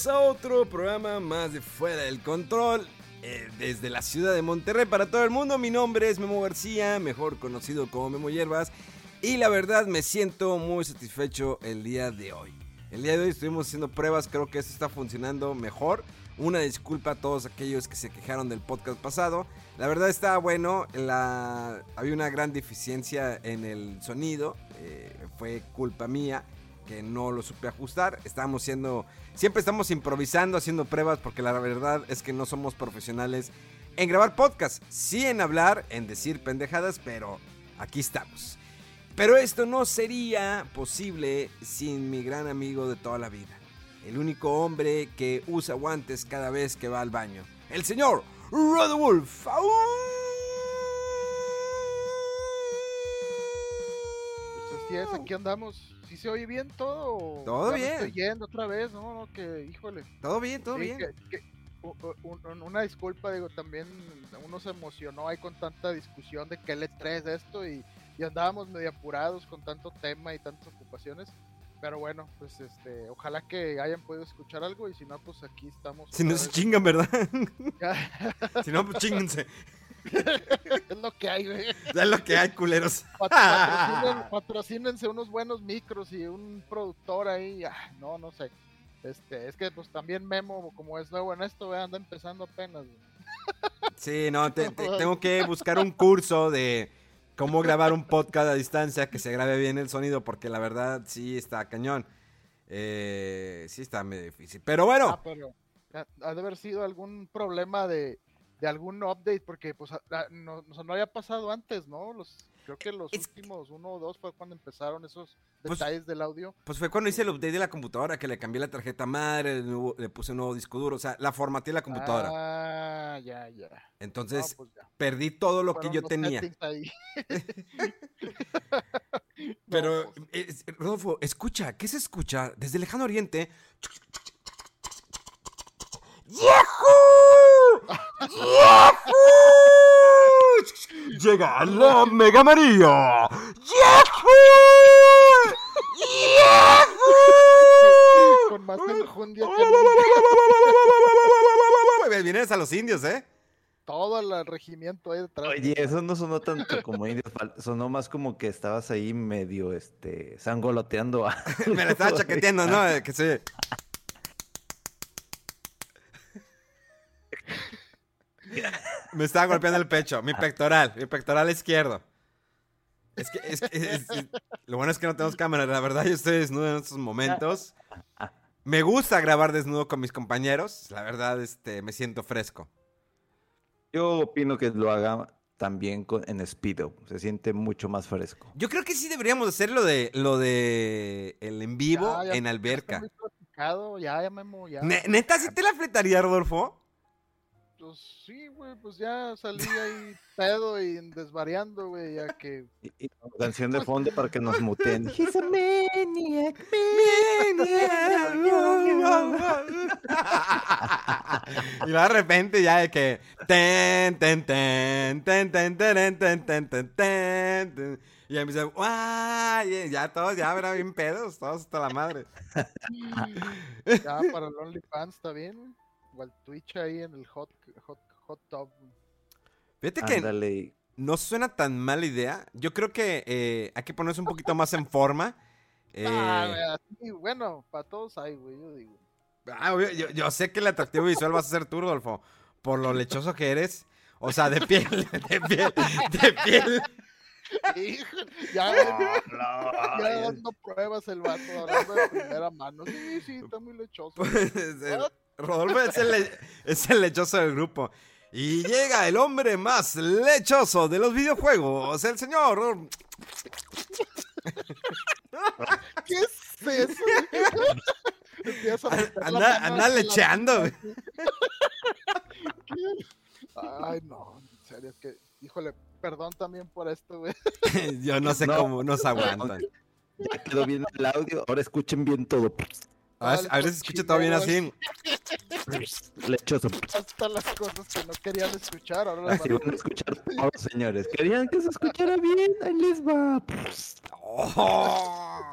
Bienvenidos a otro programa más de Fuera del Control. eh, desde la ciudad de Monterrey para todo el mundo. Mi nombre es Memo García, mejor conocido como Memo Hierbas. Y la verdad me siento muy satisfecho el día de hoy. El día de hoy estuvimos haciendo pruebas, creo que esto está funcionando mejor. Una disculpa a todos aquellos que se quejaron del podcast pasado. La verdad está bueno, la... había una gran deficiencia en el sonido, eh, fue culpa mía que no lo supe ajustar. Estábamos siendo, siempre estamos improvisando, haciendo pruebas, porque la verdad es que no somos profesionales en grabar podcast, sí en hablar, en decir pendejadas, pero aquí estamos. Pero esto no sería posible sin mi gran amigo de toda la vida. El único hombre que usa guantes cada vez que va al baño. El señor Rodolf. Pues así es, aquí andamos. ¿Sí se oye bien todo? Todo ya me bien. Estoy yendo otra vez, no, no, que híjole. Todo bien, todo Sí, bien. que- que- una disculpa, digo, también uno se emocionó ahí con tanta discusión de que L3 de esto y, y andábamos medio apurados con tanto tema y tantas ocupaciones. Pero bueno, pues este, ojalá que hayan podido escuchar algo y si no, pues aquí estamos. Si no se vez. chingan, ¿verdad? Si no, pues chingense. Es lo que hay, güey. Es lo que hay, culeros. Patrocinen- patrocínense unos buenos micros y un productor ahí. ah, no, no sé. Este, es que pues también Memo, como es nuevo en esto, güey, anda empezando apenas. güey. Sí, no, te- te- tengo que buscar un curso de cómo grabar un podcast a distancia que se grabe bien el sonido, porque la verdad sí está cañón. Eh, sí está medio difícil. Pero bueno, Ah, pero ha de haber sido algún problema de, de algún update, porque pues no, no- no había pasado antes, ¿no? Los, creo que los Es- últimos uno o dos fue cuando empezaron esos Pues- detalles del audio. pues fue cuando hice el update de la computadora, que le cambié la tarjeta madre, le, nuevo- le puse un nuevo disco duro, o sea, la formateé la computadora. Ah, ya, ya. No, Entonces, pues ya. perdí todo lo que yo tenía. No, Pero, pues, es- Rodolfo, escucha, ¿qué se escucha? Desde el lejano oriente. ¡Yahoo! ¡Yahoo! Llega la Mega María. ¡Yahoo! ¡Yahoo! con más enjundia que nunca. Vienes a los indios, ¿eh? todo el regimiento ahí detrás. Oye, eso no sonó tanto como indios, sonó más como que estabas ahí medio, este, sangoloteando a... Me la estaba chaqueteando, ¿no? Que se... Me estaba golpeando el pecho, mi pectoral, mi pectoral izquierdo. Es que, es que- es- es- lo bueno es que no tenemos cámara, la verdad yo estoy desnudo en estos momentos. Me gusta grabar desnudo con mis compañeros, la verdad este, me siento fresco. Yo opino que lo haga también con, en Speedo, se siente mucho más fresco. Yo creo que sí deberíamos hacer lo de, lo de el en vivo Ya, ya- en alberca. ya, ya Memo, ya. Ne- ¿Neta sí te la fletaría, Rodolfo? Pues sí, güey, pues ya salí ahí pedo y desvariando, güey, ya que. Y, y con canción de fondo para que nos muten. He's a maniac, y luego de repente ya de que ten ten ten ten ten ten ten ten ten ten ten y ya empieza ¡guay! y ya todos ya verán bien pedos todos hasta la madre Ya para el OnlyFans está bien, güey. O el Twitch ahí en el hot, hot, hot tub. Fíjate que no suena tan mala idea. Yo creo que eh, hay que ponerse un poquito más en forma. Eh, Ah, güey, así, bueno, para todos hay, güey, yo digo. ah, obvio, yo, yo sé que el atractivo visual vas a ser tú, Rodolfo, por lo lechoso que eres. O sea, de piel, de piel, de piel. Híjole, ya, ya dando pruebas el vato, hablando de primera mano. Sí, sí, está muy lechoso. Pues, el- Rodolfo es el, le- es el lechoso del grupo. Y llega el hombre más lechoso de los videojuegos, el señor. ¿Qué es eso? A la Anda, anda la lecheando. boca, Ay, no, en serio, es que, híjole, perdón también por esto, güey. Yo no sé No. cómo nos aguantan. Ya quedó bien el audio. Ahora escuchen bien todo. A ver, a ver si se escucha todo bien así. Lechoso. Hasta las cosas que no querían escuchar, ahora las van a escuchar todos, señores. Querían que se escuchara bien. Ahí les va. Oh,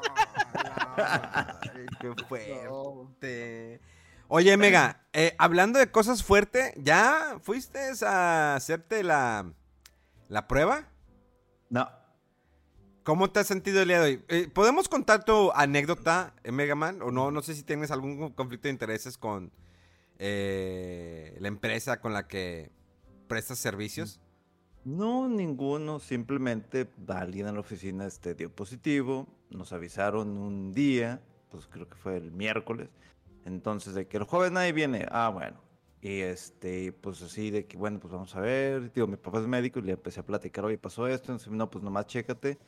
ay, qué fuerte. Oye, Mega, eh, hablando de cosas fuertes, ¿ya fuiste a hacerte la, la prueba? No. ¿Cómo te has sentido el día de hoy? Eh, ¿Podemos contar tu anécdota, Mega Man? O no, no sé si tienes algún conflicto de intereses con eh, la empresa con la que prestas servicios. No, ninguno. Simplemente alguien en la oficina este, dio positivo. Nos avisaron un día, pues creo que fue el miércoles. Entonces, de que el joven ahí viene. Ah, bueno. Y este, pues así de que, bueno, pues vamos a ver. Digo, mi papá es médico y le empecé a platicar, oye, pasó esto. Entonces, no, pues nomás chécate.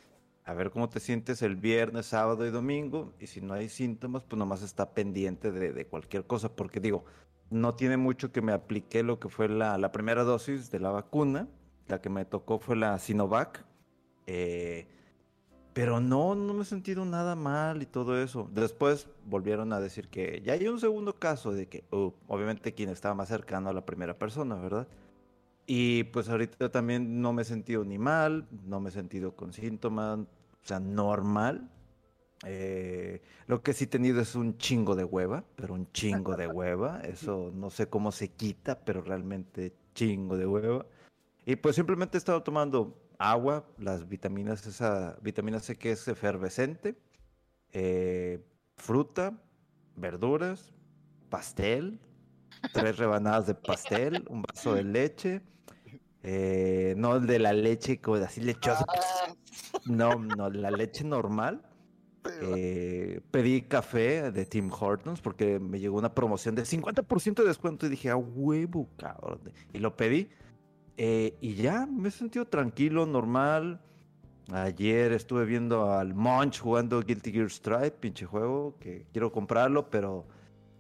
A ver cómo te sientes el viernes, sábado y domingo. Y si no hay síntomas, pues nomás está pendiente de, de cualquier cosa. Porque digo, no tiene mucho que me apliqué lo que fue la, la primera dosis de la vacuna. La que me tocó fue la Sinovac. Eh, pero no, no me he sentido nada mal y todo eso. Después volvieron a decir que ya hay un segundo caso de que, uh, obviamente, quien estaba más cercano a la primera persona, ¿verdad? Y pues ahorita también no me he sentido ni mal, no me he sentido con síntomas, o sea, normal. Eh, lo que sí he tenido es un chingo de hueva, pero un chingo de hueva. Eso no sé cómo se quita, pero realmente chingo de hueva. Y pues simplemente he estado tomando agua, las vitaminas, esa vitamina C que es efervescente, eh, fruta, verduras, pastel, tres rebanadas de pastel, un vaso de leche. Eh, no de la leche así lechosa, no, no, la leche normal. Eh, pedí café de Tim Hortons porque me llegó una promoción de 50% de descuento y dije, a huevo, cabrón. Y lo pedí. Eh, y ya, me he sentido tranquilo, normal. Ayer estuve viendo al Munch jugando Guilty Gear Stripe, pinche juego, que quiero comprarlo, pero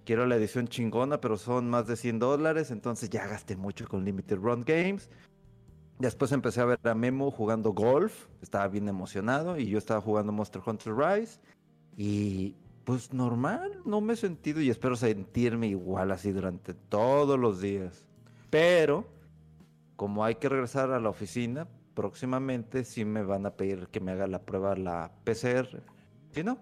quiero la edición chingona, pero son más de 100 dólares, entonces ya gasté mucho con Limited Run Games. Después empecé a ver a Memo jugando golf, estaba bien emocionado, y yo estaba jugando Monster Hunter Rise. Y pues normal, no me he sentido y espero sentirme igual así durante todos los días. Pero, como hay que regresar a la oficina, próximamente sí me van a pedir que me haga la prueba la PCR. ¿Sí no?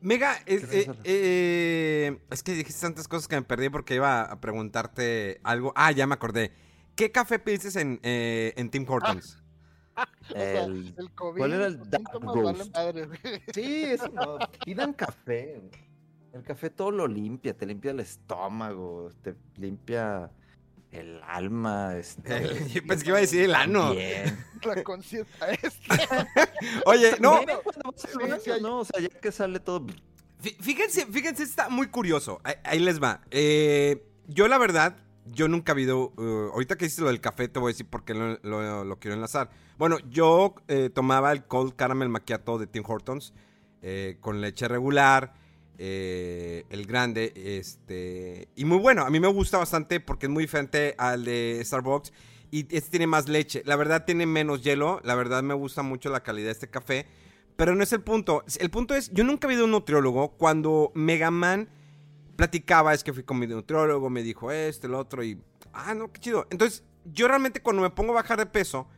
Mega, es, ¿Qué eh, eh, es que dijiste tantas cosas que me perdí porque iba a preguntarte algo. Ah, ya me acordé. ¿Qué café pediste en, eh, en Tim Hortons? O sea, El- el COVID, ¿cuál era el Dark güey. Sí, eso no. Pidan café. El café todo lo limpia, te limpia el estómago, te limpia el alma. Este, El- yo pensé que iba a decir el ano. Bien. La conciencia esta. Oye, no, sí hay- no, o sea, ya que sale todo. Fí- Fíjense, fíjense, está muy curioso. Ahí, ahí les va. Eh, yo, la verdad, yo nunca he habido. eh, ahorita que hiciste lo del café, te voy a decir por qué lo, lo- lo quiero enlazar. Bueno, yo eh, tomaba el Cold Caramel Macchiato de Tim Hortons eh, con leche regular, eh, el grande, este. Y muy bueno, a mí me gusta bastante porque es muy diferente al de Starbucks. Y este tiene más leche. La verdad, tiene menos hielo. La verdad, me gusta mucho la calidad de este café. Pero no es el punto. El punto es, yo nunca he habido un nutriólogo. Cuando Mega Man platicaba, es que fui con mi nutriólogo, me dijo esto, el otro, y. Ah, no, qué chido. Entonces, yo realmente cuando me pongo a bajar de peso,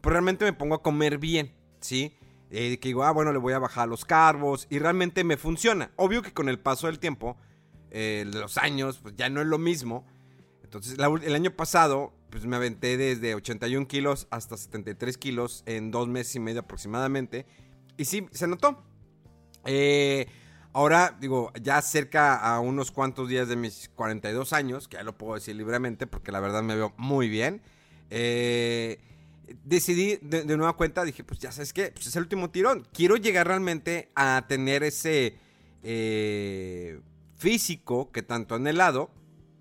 pues realmente me pongo a comer bien, ¿sí? Eh, que digo, ah, bueno, le voy a bajar los carbos, y realmente me funciona. Obvio que con el paso del tiempo, eh, los años, pues ya no es lo mismo. Entonces, el año pasado, pues me aventé desde 81 kilos hasta 73 kilos en dos meses y medio aproximadamente. Y sí, se notó. Eh, ahora, digo, ya cerca a unos cuantos días de mis 42 años, que ya lo puedo decir libremente porque la verdad me veo muy bien. Eh, decidí de, nueva cuenta, dije, pues ya sabes qué, pues es el último tirón. Quiero llegar realmente a tener ese eh, físico que tanto anhelado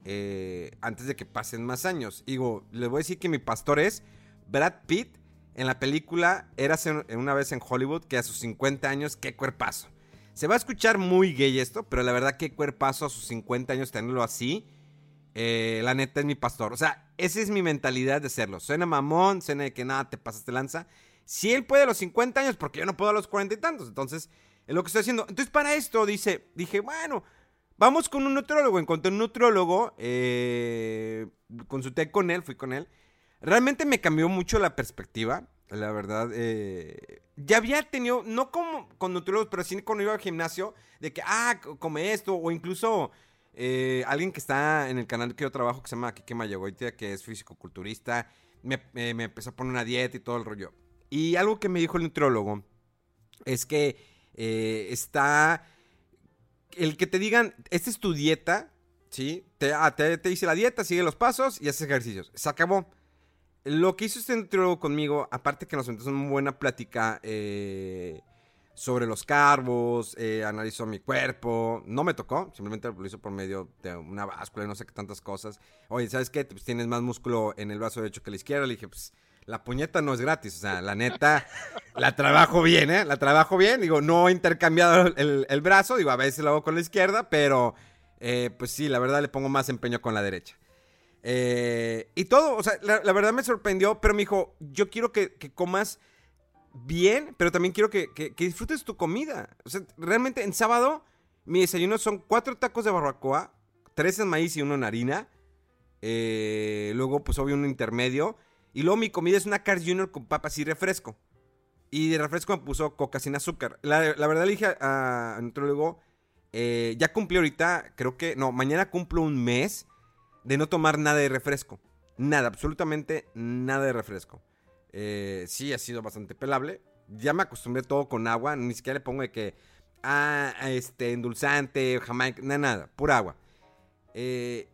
eh, antes de que pasen más años. Digo, les voy a decir que mi pastor es Brad Pitt en la película Érase una vez en Hollywood, que a sus 50 años, qué cuerpazo. Se va a escuchar muy gay esto, pero la verdad, qué cuerpazo a sus 50 años tenerlo así. Eh, la neta es mi pastor. O sea, esa es mi mentalidad de serlo. Suena mamón, suena de que nada, te pasaste lanza. Si él puede a los 50 años, porque yo no puedo a los 40 y tantos. Entonces, es lo que estoy haciendo. Entonces, para esto, dice, dije, bueno, vamos con un nutriólogo. Encontré un nutriólogo, eh, consulté con él, fui con él. Realmente me cambió mucho la perspectiva. La verdad, eh, ya había tenido, no como con nutriólogos, pero sí cuando iba al gimnasio, de que, ah, come esto, o incluso eh, alguien que está en el canal que yo trabajo, que se llama Kike Mayagoitia, que es físico-culturista, me, eh, me, empezó a poner una dieta y todo el rollo. Y algo que me dijo el nutriólogo es que eh, está. El que te digan, esta es tu dieta, ¿sí? Ah, te, te, dice la dieta, sigue los pasos y haces ejercicios. Se acabó. Lo que hizo este nutriólogo conmigo, aparte que nos sentó una buena plática, eh sobre los carbos, eh, analizó mi cuerpo. No me tocó, simplemente lo hizo por medio de una báscula y no sé qué tantas cosas. Oye, ¿sabes qué? Pues tienes más músculo en el brazo derecho que la izquierda. Le dije, pues la puñeta no es gratis. O sea, la neta, la trabajo bien, ¿eh? La trabajo bien. Digo, no he intercambiado el, brazo. Digo, a veces lo hago con la izquierda, pero eh, pues sí, la verdad le pongo más empeño con la derecha. Eh, y todo, o sea, la, verdad me sorprendió, pero me dijo, yo quiero que, que comas bien, pero también quiero que, disfrutes tu comida. O sea, realmente en sábado mi desayuno son cuatro tacos de barbacoa, tres en maíz y uno en harina. Eh, luego, pues obvio, un intermedio. Y luego mi comida es una Cars Junior con papas y refresco. Y de refresco me puso coca sin azúcar. La, verdad le dije a, a eh, ya cumplí ahorita, creo que, no, mañana cumplo un mes de no tomar nada de refresco. Nada, absolutamente nada de refresco. Eh, sí, ha sido bastante pelable. Ya me acostumbré todo con agua. Ni siquiera le pongo de que. Ah, este, endulzante, jamaica. Nada, nada. Pura agua. Eh,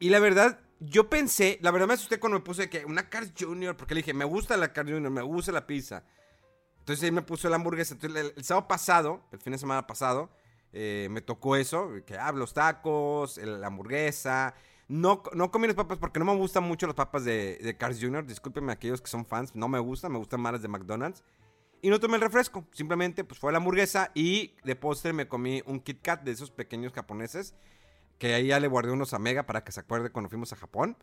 y la verdad, yo pensé. La verdad me asusté cuando me puse que una Cars Junior. Porque le dije, me gusta la Cars Junior, me gusta la pizza. Entonces ahí me puso la hamburguesa. Entonces, el, sábado pasado, el fin de semana pasado, eh, me tocó eso. Que ah, los tacos, la hamburguesa. No, no comí las papas porque no me gustan mucho las papas de, de Cars Jr. Discúlpenme aquellos que son fans. No me gustan, me gustan más las de McDonald's. Y no tomé el refresco. Simplemente pues fue la hamburguesa y de postre me comí un Kit Kat de esos pequeños japoneses. Que ahí ya le guardé unos a Mega para que se acuerde cuando fuimos a Japón.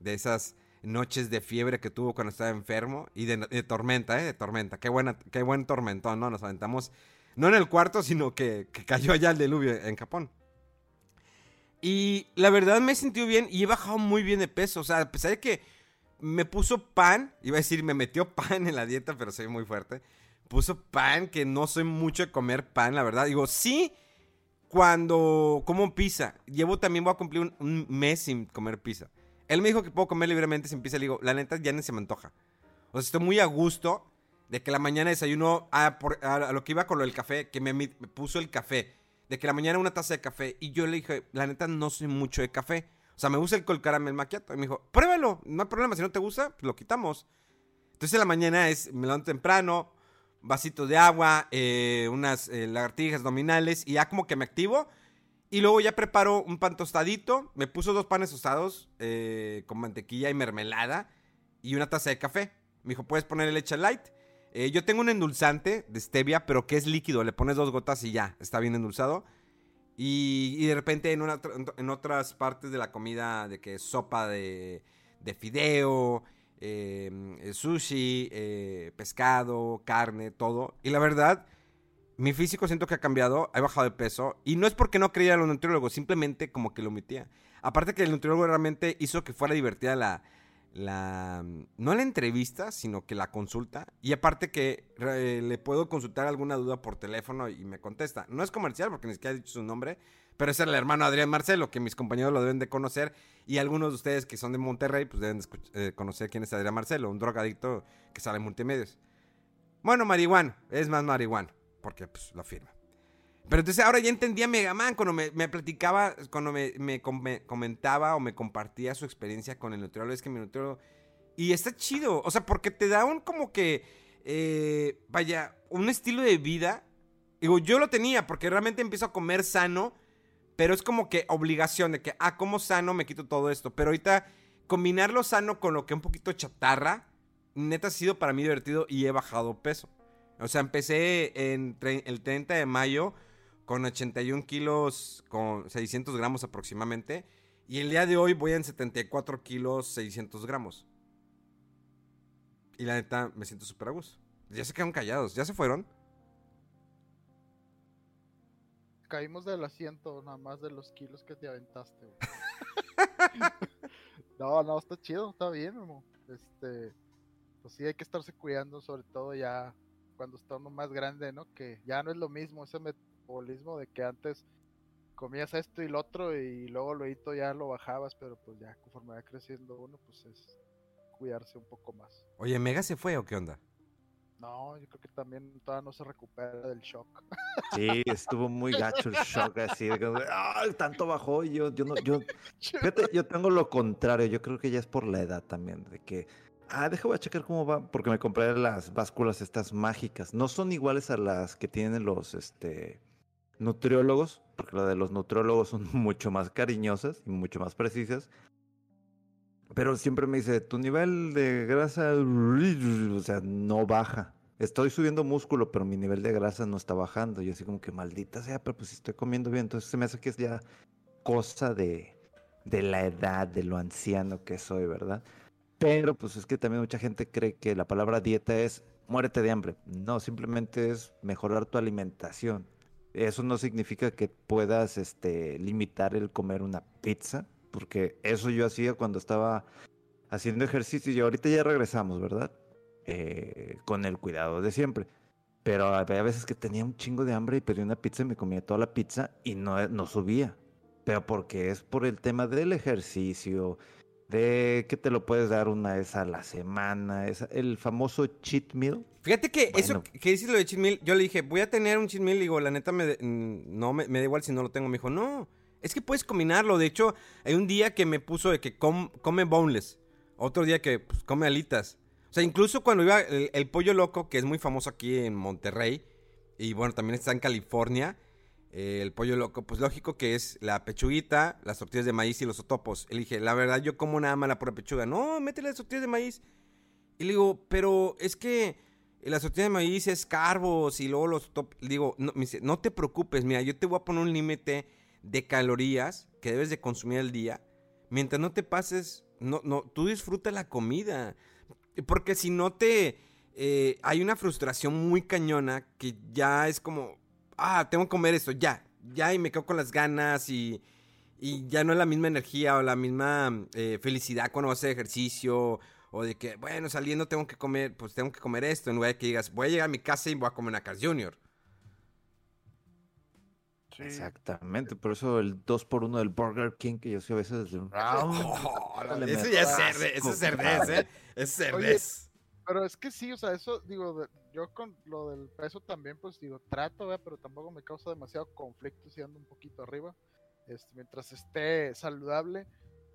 De esas noches de fiebre que tuvo cuando estaba enfermo. Y de, tormenta, ¿eh? De tormenta. Qué, buena, qué buen tormentón, ¿no? Nos aventamos, no en el cuarto, sino que, que cayó allá el diluvio en Japón. Y la verdad me he sentido bien y he bajado muy bien de peso. O sea, a pesar de que me puso pan, iba a decir, me metió pan en la dieta, pero soy muy fuerte. Puso pan, que no soy mucho de comer pan, la verdad. Digo, sí, cuando como pizza. Llevo también, voy a cumplir un, mes sin comer pizza. Él me dijo que puedo comer libremente sin pizza. Le digo, la neta ya ni se me antoja. O sea, estoy muy a gusto de que la mañana desayuno a, a, lo que iba con lo del café, que me puso el café de que la mañana una taza de café. Y yo le dije, la neta, no soy mucho de café. O sea, me gusta el col caramel macchiato. Y me dijo, pruébalo, no hay problema. Si no te gusta, pues lo quitamos. Entonces, en la mañana es, me levanto temprano, vasito de agua, eh, unas eh, lagartijas nominales. Y ya como que me activo. Y luego ya preparo un pan tostadito. Me puso dos panes tostados eh, con mantequilla y mermelada. Y una taza de café. Me dijo, puedes ponerle leche light. Eh, yo tengo un endulzante de stevia, pero que es líquido. Le pones dos gotas y ya, está bien endulzado. Y, de repente en, en, otras partes de la comida, de que sopa de, de fideo, em, eh, sushi, eh, pescado, carne, todo. Y la verdad, mi físico siento que ha cambiado, he bajado de peso. Y no es porque no creía en los nutriólogos, simplemente como que lo omitía. Aparte que el nutriólogo realmente hizo que fuera divertida la, la no la entrevista, sino que la consulta. Y aparte que le puedo consultar alguna duda por teléfono y me contesta. No es comercial porque ni siquiera ha dicho su nombre, Pero era el hermano Adrián Marcelo, que mis compañeros lo deben de conocer. Y algunos de ustedes que son de Monterrey, pues deben eh, conocer quién es Adrián Marcelo, un drogadicto que sale en multimedios. Bueno, marihuana, es más marihuana, porque pues lo firma. Pero entonces ahora ya entendía a Megaman cuando me, me platicaba, cuando me, me com- me comentaba o me compartía su experiencia con el nutriólogo. Es que mi nutriólogo. Y está chido, o sea, porque te da un como que. eh, vaya, un estilo de vida. Digo, yo lo tenía porque realmente empiezo a comer sano, pero es como que obligación de que, ah, como sano, me quito todo esto. Pero ahorita combinar lo sano con lo que un poquito chatarra, neta ha sido para mí divertido y he bajado peso. O sea, empecé en el 30 de mayo con 81 kilos, con 600 gramos aproximadamente. Y el día de hoy voy en 74 kilos, 600 gramos. Y la neta, me siento súper a gusto. Ya se quedaron callados, ya se fueron. Caímos del asiento, nada más de los kilos que te aventaste, güey. no, no, está chido, está bien, Memo. Este, pues sí, hay que estarse cuidando, sobre todo ya cuando está uno más grande, ¿no? Que ya no es lo mismo ese metabolismo de que antes comías esto y lo otro y luego luego ya lo bajabas, pero pues ya conforme va creciendo uno, pues es cuidarse un poco más. Oye, ¿Mega se fue o qué onda? No, yo creo que también todavía no se recupera del shock. Sí, estuvo muy gacho el shock así. de "Ay, tanto bajó y yo, yo no, yo, fíjate, yo tengo lo contrario. Yo creo que ya es por la edad también, de que, ah, déjame a checar cómo va, porque me compré las básculas estas mágicas. No son iguales a las que tienen los, este, nutriólogos, porque las de los nutriólogos son mucho más cariñosas y mucho más precisas. Pero siempre me dice, tu nivel de grasa, o sea, no baja. Estoy subiendo músculo, pero mi nivel de grasa no está bajando. Y así como que maldita sea, pero pues si estoy comiendo bien. Entonces se me hace que es ya cosa de, de la edad, de lo anciano que soy, ¿verdad? Pero pues es que también mucha gente cree que la palabra dieta es muérete de hambre. No, simplemente es mejorar tu alimentación. Eso no significa que puedas este, limitar el comer una pizza, porque eso yo hacía cuando estaba haciendo ejercicio y ahorita ya regresamos, ¿verdad? Eh, con el cuidado de siempre. Pero había veces que tenía un chingo de hambre y pedí una pizza y me comía toda la pizza y no, no subía. Pero porque es por el tema del ejercicio, de que te lo puedes dar una vez a la semana, esa- el famoso cheat meal. Fíjate que eso que dices lo de cheat meal, yo le dije, voy a tener un cheat meal, y digo, la neta me, mm, no me, me da igual si no lo tengo. Me dijo, no, es que puedes combinarlo. De hecho, hay un día que me puso de que com- come boneless, otro día que pues, come alitas. O sea, incluso cuando iba el, el pollo loco, que es muy famoso aquí en Monterrey, y bueno, también está en California, el pollo loco, pues lógico que es la pechuguita, las tortillas de maíz y los otopos. Le dije, la verdad, yo como nada más la pura pechuga. No, métele las tortillas de maíz. Y le digo, pero es que la tortilla de maíz es carbos y luego los top. Le digo, no te preocupes, mira, yo te voy a poner un límite de calorías que debes de consumir al día. Mientras no te pases, no, no, tú disfruta la comida. Porque si no te. eh, hay una frustración muy cañona que ya es como. Ah, tengo que comer esto, ya. Ya, y me quedo con las ganas y. Y ya no es la misma energía o la misma eh, felicidad cuando vas a hacer ejercicio. O de que, bueno, saliendo tengo que comer, pues tengo que comer esto. En lugar de que digas, voy a llegar a mi casa y voy a comer una Carl Jr. Sí. Exactamente, por eso el 2 por 1 del Burger King, que yo soy a veces... Oh, Órale, eso me ya es cerdez, eso es cerdez. ¿eh? Es cerdez. Pero es que sí, o sea, eso, digo, de- yo con lo del peso también, pues digo, trato, ¿verdad? pero tampoco me causa demasiado conflicto si ando un poquito arriba, este, mientras esté saludable.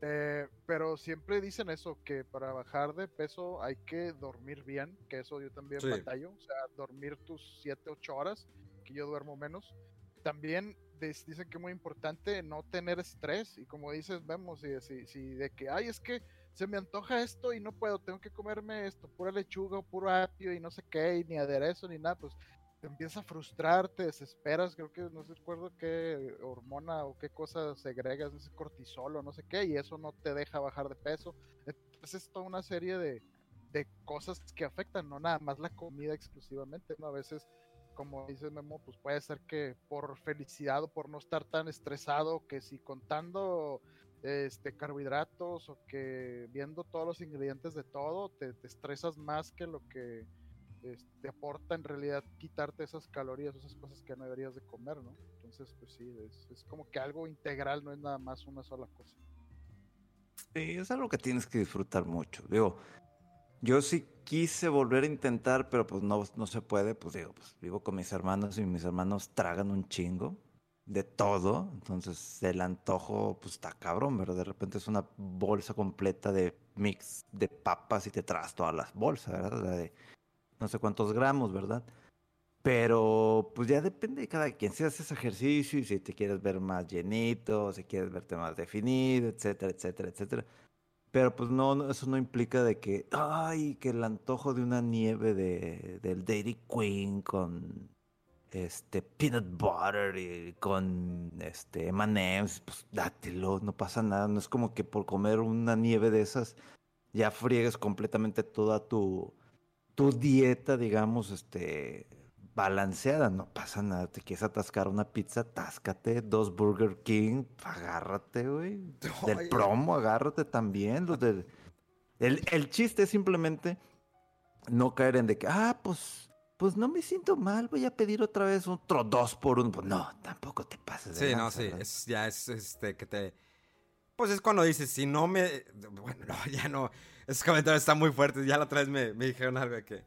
eh, pero siempre dicen eso, que para bajar de peso hay que dormir bien, que eso yo también Sí. batallo, o sea, dormir tus 7, 8 horas, que yo duermo menos. También dicen que es muy importante no tener estrés, y como dices, vemos, si, si, si de que, ay, es que se me antoja esto y no puedo, tengo que comerme esto, pura lechuga puro apio y no sé qué, y ni aderezo ni nada, pues te empieza a frustrar, te desesperas, creo que no recuerdo qué hormona o qué cosa segregas, no sé, cortisol o no sé qué, y eso no te deja bajar de peso. Entonces es toda una serie de, de cosas que afectan, no nada más la comida exclusivamente, ¿no? A veces, como dice Memo, pues puede ser que por felicidad o por no estar tan estresado, que si contando este, carbohidratos o que viendo todos los ingredientes de todo, te, estresas más que lo que este, te aporta en realidad quitarte esas calorías, esas cosas que no deberías de comer, ¿no? Entonces, pues sí, es, es como que algo integral, no es nada más una sola cosa. Sí, es algo que tienes que disfrutar mucho. Digo, yo sí quise volver a intentar, pero pues no, no se puede. Pues digo, pues vivo con mis hermanos y mis hermanos tragan un chingo de todo. Entonces el antojo, pues está cabrón, ¿verdad? De repente es una bolsa completa de mix de papas y te traes todas las bolsas, ¿verdad? Sea, de no sé cuántos gramos, ¿verdad? Pero pues ya depende de cada quien. Si haces ejercicio y si te quieres ver más llenito, si quieres verte más definido, etcétera, etcétera, etcétera. Pero pues no, no, eso no implica de que, ay, que el antojo de una nieve de, del Dairy Queen con este peanut butter y con este M&M's, pues dátelo, no pasa nada. No es como que por comer una nieve de esas ya friegues completamente toda tu, tu dieta, digamos, este balanceada, no pasa nada, te quieres atascar una pizza, atáscate, dos Burger King, agárrate, güey. Del promo, agárrate también. Los del... el, el chiste es simplemente no caer en de que, ah, pues, pues no me siento mal, voy a pedir otra vez otro dos por uno. Pues no, tampoco te pases de Sí, no, sí, ¿verdad? es, ya es este que te... Pues es cuando dices, si no me... Bueno, no, ya no. Esos comentarios están muy fuertes. Ya la otra vez me, me dijeron algo de que...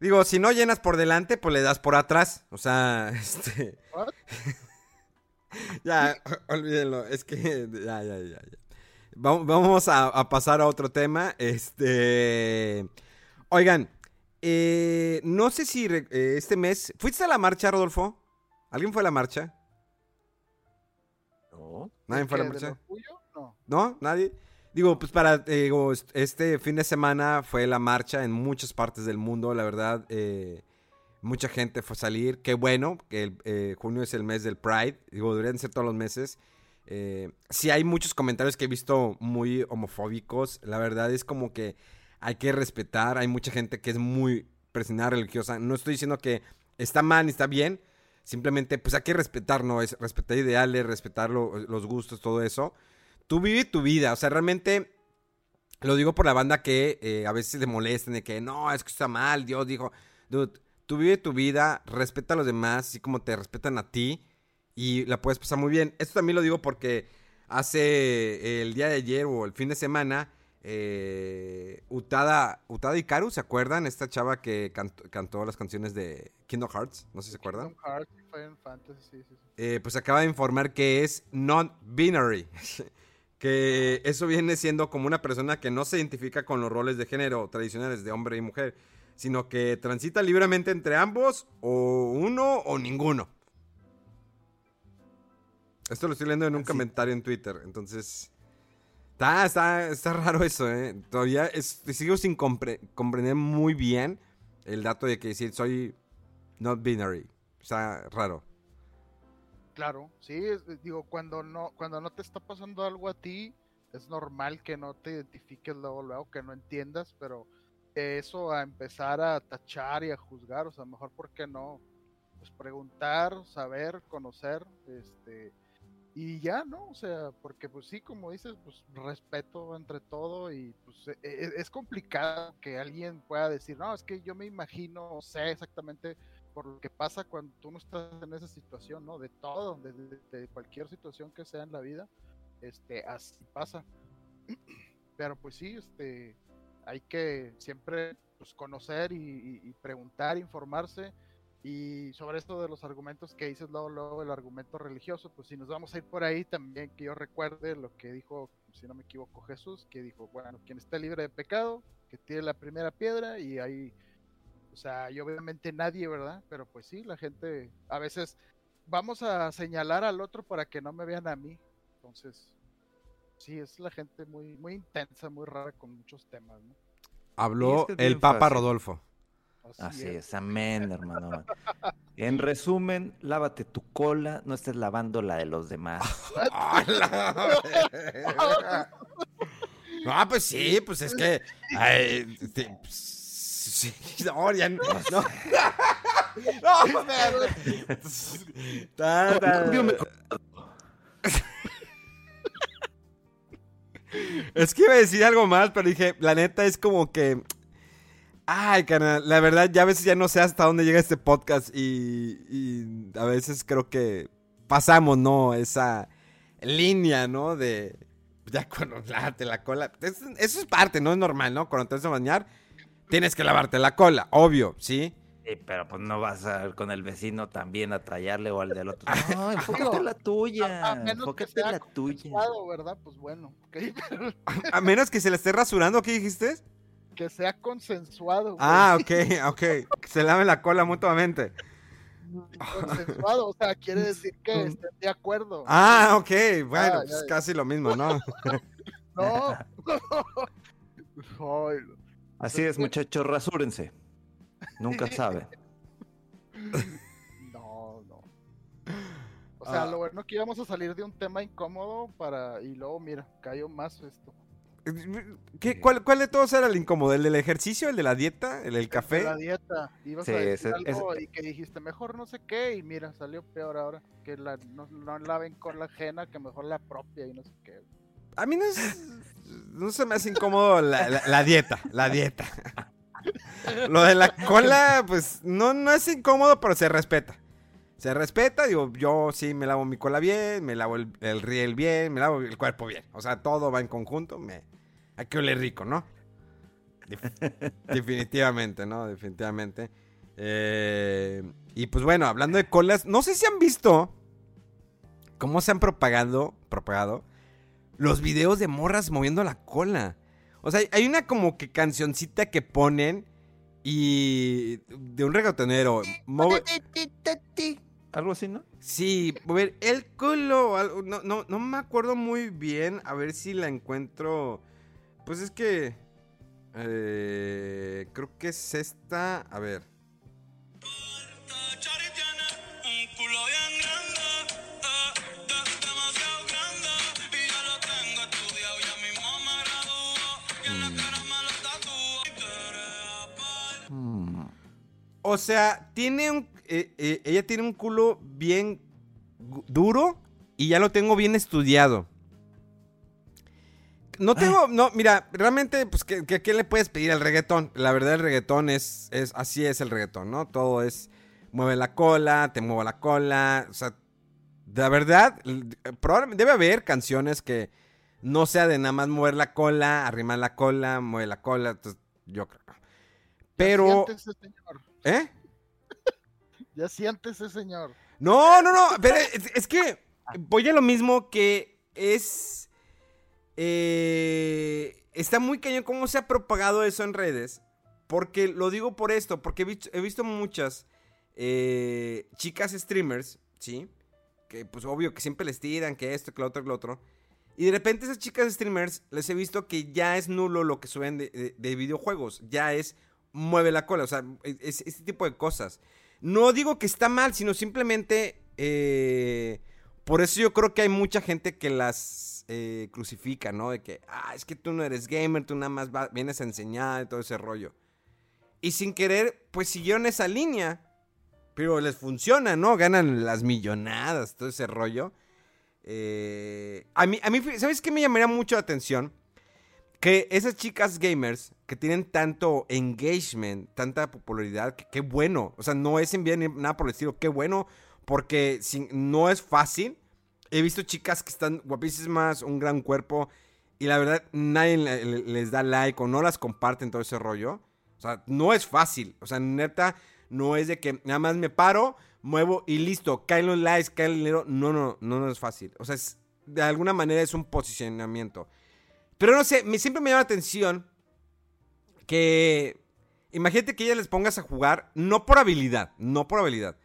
Digo, si no llenas por delante, pues le das por atrás. O sea, este... Ya, olvídenlo. Es que... Ya, ya, ya, ya. Va- Vamos a, a pasar a otro tema. Este... Oigan, eh, no sé si re- eh, este mes... ¿Fuiste a la marcha, Rodolfo? ¿Alguien fue a la marcha? No. ¿Nadie fue a la ¿Qué, del marcha? No. ¿No? ¿Nadie? Digo, pues para, eh, digo, est- este fin de semana fue la marcha en muchas partes del mundo, la verdad, eh, mucha gente fue a salir, qué bueno, que el, eh, junio es el mes del Pride, digo, deberían ser todos los meses. Eh, sí hay muchos comentarios que he visto muy homofóbicos, la verdad es como que hay que respetar, hay mucha gente que es muy presionada religiosa, no estoy diciendo que está mal ni está bien, simplemente pues hay que respetar, ¿no? Es respetar ideales, respetar lo- los gustos, todo eso tú vive tu vida. O sea, realmente lo digo por la banda que eh, a veces le molestan de que no, es que está mal, Dios dijo. Dude, tú vive tu vida, respeta a los demás, así como te respetan a ti y la puedes pasar muy bien. Esto también lo digo porque hace eh, el día de ayer o el fin de semana, eh, Utada, Utada Ikaru, ¿se acuerdan? Esta chava que cantó, cantó las canciones de Kingdom Hearts, no sé si se acuerdan. Kingdom Hearts y Final Fantasy, sí, sí, sí. Eh, pues acaba de informar que es non-binary. que eso viene siendo como una persona que no se identifica con los roles de género tradicionales de hombre y mujer, sino que transita libremente entre ambos, o uno o ninguno. Esto lo estoy leyendo en un Así. comentario en Twitter, entonces... Está, está, está raro eso, ¿eh? Todavía sigo sin compre- comprender muy bien el dato de que decir soy not binary. Está raro. Claro, sí, digo, cuando no, cuando no te está pasando algo a ti, es normal que no te identifiques luego, luego, que no entiendas, pero eso a empezar a tachar y a juzgar, o sea, mejor porque no, pues preguntar, saber, conocer, este, y ya, ¿no? O sea, porque pues sí, como dices, pues respeto entre todo y pues e- e- es complicado que alguien pueda decir, no, es que yo me imagino, sé exactamente por lo que pasa cuando tú no estás en esa situación, ¿no? De todo, de, cualquier situación que sea en la vida, este, así pasa. Pero pues sí, este, hay que siempre pues, conocer y preguntar, informarse. Y sobre esto de los argumentos que dices luego, luego el argumento religioso, pues si nos vamos a ir por ahí también que yo recuerde lo que dijo, si no me equivoco, Jesús, que dijo, bueno, quien esté libre de pecado, que tire la primera piedra y ahí o sea, y obviamente nadie, ¿verdad? Pero pues sí, la gente, a veces vamos a señalar al otro para que no me vean a mí. Entonces, sí, es la gente muy, muy intensa, muy rara con muchos temas, ¿no? Habló que es el Papa fácil. Rodolfo. Así es, amén, hermano. En resumen, lávate tu cola, no estés lavando la de los demás. Ah, pues sí, pues es que. ay, sí, pues, sí, no, ya no. No, no, espérate. Ta. Es que iba a decir algo mal, pero dije, la neta es como que. Ay, carnal, la verdad ya a veces ya no sé hasta dónde llega este podcast y, y a veces creo que pasamos, ¿no? Esa línea, ¿no? De ya cuando lávate la cola. Es- eso es parte, ¿no? Es normal, ¿no? Cuando te vas a bañar, tienes que lavarte la cola, obvio, ¿sí? Sí, pero pues no vas a ir con el vecino también a trallarle o al del otro. No, enfócate Digo, en la tuya. A, a menos que enfócate sea la tuya. Pues bueno, ok, pero A menos que se le esté rasurando, ¿qué dijiste? Que sea consensuado. güey. Ah, ok, ok. Que se laven la cola mutuamente. Consensuado, o sea, quiere decir que estén de acuerdo. Ah, ok. Bueno, Ah, pues ya, ya. casi lo mismo, ¿no? No. Ay, Así es, muchachos, rasúrense. Nunca sabe. no, no. O sea, Ah. lo bueno que íbamos a salir de un tema incómodo para. Y luego, mira, cayó más esto. ¿Qué, cuál, ¿Cuál de todos era el incómodo? ¿El del ejercicio? ¿El de la dieta? ¿El del De café? la dieta. Ibas Sí, a decir ese- algo y que dijiste, mejor no sé qué. Y mira, salió peor ahora. Que la, no, no laven con la ajena, que mejor la propia y no sé qué. A mí no es. No se me hace incómodo la, la- la dieta. La dieta. Lo de la cola, pues no, no es incómodo, pero se respeta. Se respeta, digo, yo sí me lavo mi cola bien, me lavo el, el riel bien, me lavo el cuerpo bien. O sea, todo va en conjunto. Me, hay que oler rico, ¿no? Def- definitivamente, ¿no? Definitivamente. Eh, y pues bueno, hablando de colas, no sé si han visto cómo se han propagado, propagado los videos de morras moviendo la cola. O sea, hay una como que cancioncita que ponen y de un reggaetonero. move- Algo así, ¿no? Sí, mover el culo. No, no, no me acuerdo muy bien. A ver si la encuentro. Pues es que. eh, creo que es esta. A ver. Chari tiene un culo bien grande, eh, de- demasiado grande. Y ya lo tengo estudiado, ya mismo me gradúo. Y en la cara me lo tatúo. Y quiere aparte. Mm. O sea, tiene un. eh, eh, ella tiene un culo bien duro y ya lo tengo bien estudiado. No tengo, no, mira, realmente, pues, ¿qué, qué, qué le puedes pedir al reggaetón? La verdad, el reggaetón es, es, así es el reggaetón, ¿no? Todo es, mueve la cola, te muevo la cola, o sea, de verdad, probablemente debe haber canciones que no sea de nada más mover la cola, arrimar la cola, mueve la cola, entonces, yo creo. Pero, Ya siéntese, señor. ¿eh? Ya siéntese, señor. No, no, no, pero es, es que voy a lo mismo que es... eh, está muy cañón cómo se ha propagado eso en redes. Porque lo digo por esto, porque he visto, muchas eh, chicas streamers, ¿sí? Que pues obvio que siempre les tiran, que esto, que lo otro, que lo otro. Y de repente esas chicas streamers les he visto que ya es nulo lo que suben de, de- de videojuegos. Ya es mueve la cola, o sea, es, este tipo de cosas. No digo que está mal, sino simplemente... eh, por eso yo creo que hay mucha gente que las eh, crucifica, ¿no? De que, ah, es que tú no eres gamer, tú nada más va- vienes a enseñar y todo ese rollo. Y sin querer, pues siguieron esa línea. Pero les funciona, ¿no? Ganan las millonadas, todo ese rollo. Eh, a mí, a mí, ¿sabes qué me llamaría mucho la atención? Que esas chicas gamers que tienen tanto engagement, tanta popularidad, que qué bueno. O sea, no es enviar nada por el estilo, qué bueno. Porque si- no es fácil. He visto chicas que están guapísimas, un gran cuerpo. Y la verdad, nadie le- le- les da like o no las comparten todo ese rollo. O sea, no es fácil. O sea, neta, no es de que nada más me paro, muevo y listo. Caen los likes, cae el dinero. No, no, no, no es fácil. O sea, es- de alguna manera es un posicionamiento. Pero no sé, me, siempre me llama la atención que... Imagínate que ella les pongas a jugar, no por habilidad, no por habilidad.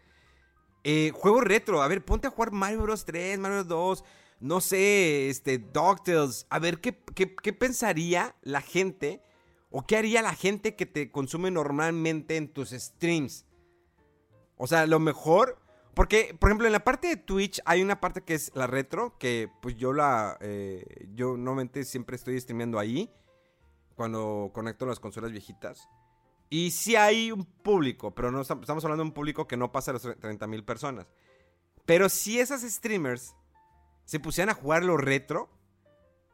Eh, juego retro, a ver, ponte a jugar Mario Bros 3, Mario Bros 2, no sé, este, DuckTales. A ver, ¿qué, qué, qué pensaría la gente o qué haría la gente que te consume normalmente en tus streams? O sea, lo mejor... Porque, por ejemplo, en la parte de Twitch hay una parte que es la retro, que pues yo la... eh, yo normalmente siempre estoy streameando ahí, cuando conecto las consolas viejitas. Y sí hay un público, pero no estam- estamos hablando de un público que no pasa las 30 mil personas. Pero si esas streamers se pusieran a jugar lo retro,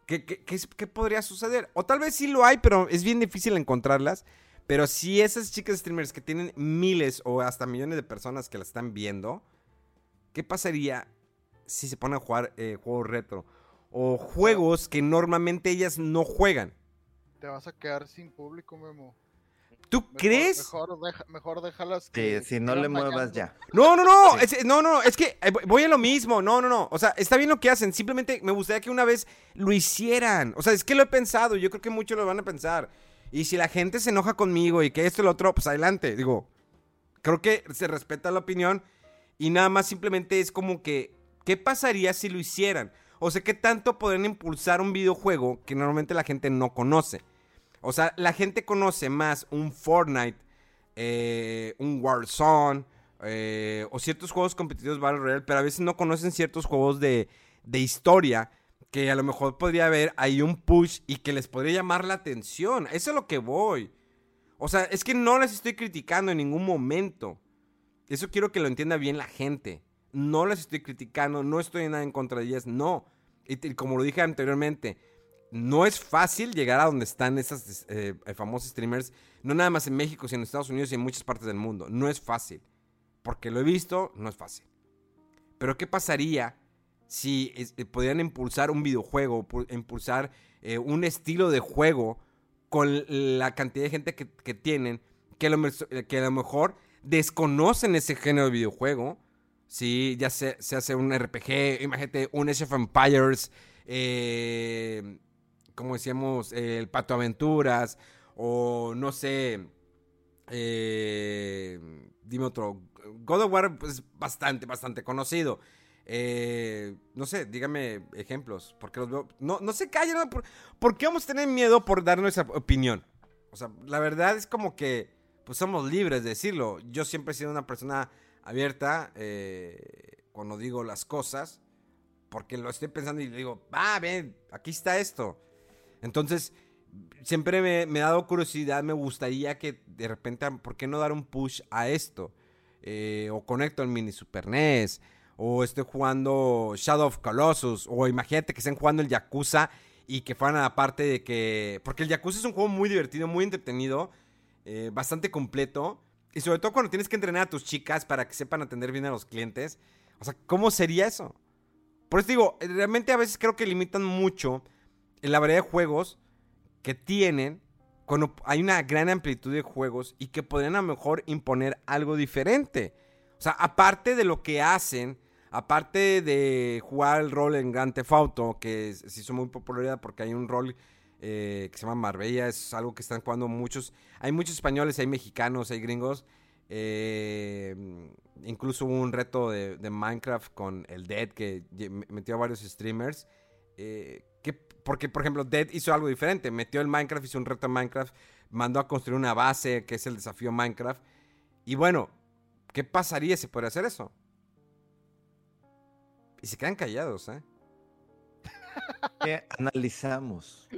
¿qué, qué, qué podría suceder? O tal vez sí lo hay, pero es bien difícil encontrarlas. Pero si esas chicas streamers que tienen miles o hasta millones de personas que la están viendo, ¿qué pasaría si se ponen a jugar eh, juegos retro? O juegos que normalmente ellas no juegan. Te vas a quedar sin público, Memo. ¿Tú Mejor- crees? Mejor, deja- mejor déjalas Sí, que si no le muevas ya. No, no, no, Sí. es, no, no, es que eh, voy a lo mismo, no, no, no, o sea, está bien lo que hacen, simplemente me gustaría que una vez lo hicieran, o sea, es que lo he pensado, yo creo que muchos lo van a pensar, y si la gente se enoja conmigo y que esto y lo otro, pues adelante, digo, creo que se respeta la opinión y nada más simplemente es como que, ¿qué pasaría si lo hicieran? O sea, ¿qué tanto podrían impulsar un videojuego que normalmente la gente no conoce? O sea, la gente conoce más un Fortnite, eh, un Warzone, eh, o ciertos juegos competitivos Battle Royale, pero a veces no conocen ciertos juegos de, de historia que a lo mejor podría haber ahí un push y que les podría llamar la atención. Eso es lo que voy. O sea, es que no les estoy criticando en ningún momento. Eso quiero que lo entienda bien la gente. No las estoy criticando, no estoy en nada en contra de ellas, no. Y, como lo dije anteriormente, no es fácil llegar a donde están esas eh, famosos streamers, no nada más en México, sino en Estados Unidos y en muchas partes del mundo. No es fácil. Porque lo he visto, no es fácil. Pero ¿qué pasaría si eh, pudieran impulsar un videojuego, pu- impulsar eh, un estilo de juego con la cantidad de gente que, que tienen, que a, lo, eh, que a lo mejor desconocen ese género de videojuego? Sí, ya se, se hace un RPG, imagínate un Age Empires, eh, como decíamos, eh, el Pato Aventuras, o no sé, eh, dime otro, God of War es bastante, bastante conocido. Eh, no sé, dígame ejemplos, porque los veo, no, no se callen. ¿Por, por qué vamos a tener miedo por dar nuestra opinión? O sea, la verdad es como que, pues somos libres de decirlo. Yo siempre he sido una persona abierta eh, cuando digo las cosas, porque lo estoy pensando y digo, ah, ven, aquí está esto. Entonces, siempre me, me ha dado curiosidad, me gustaría que de repente, ¿por qué no dar un push a esto? Eh, o conecto el mini Super NES, o estoy jugando Shadow of Colossus, o imagínate que estén jugando el Yakuza y que fueran aparte de que... Porque el Yakuza es un juego muy divertido, muy entretenido, eh, bastante completo, y sobre todo cuando tienes que entrenar a tus chicas para que sepan atender bien a los clientes. O sea, ¿cómo sería eso? Por eso digo, eh, realmente a veces creo que limitan mucho la variedad de juegos que tienen hay una gran amplitud de juegos y que podrían a lo mejor imponer algo diferente. O sea, aparte de lo que hacen, aparte de jugar el rol en Grand Theft Auto, que se hizo muy popularidad porque hay un rol eh, que se llama Marbella, es algo que están jugando muchos. Hay muchos españoles, hay mexicanos, hay gringos. eh, incluso hubo un reto de, de Minecraft con el Dead que metió a varios streamers. eh, porque, por ejemplo, Dead hizo algo diferente. Metió el Minecraft, hizo un reto en Minecraft, mandó a construir una base, que es el desafío Minecraft. Y bueno, ¿qué pasaría si pudiera hacer eso? Y se quedan callados, ¿eh? ¿Qué analizamos?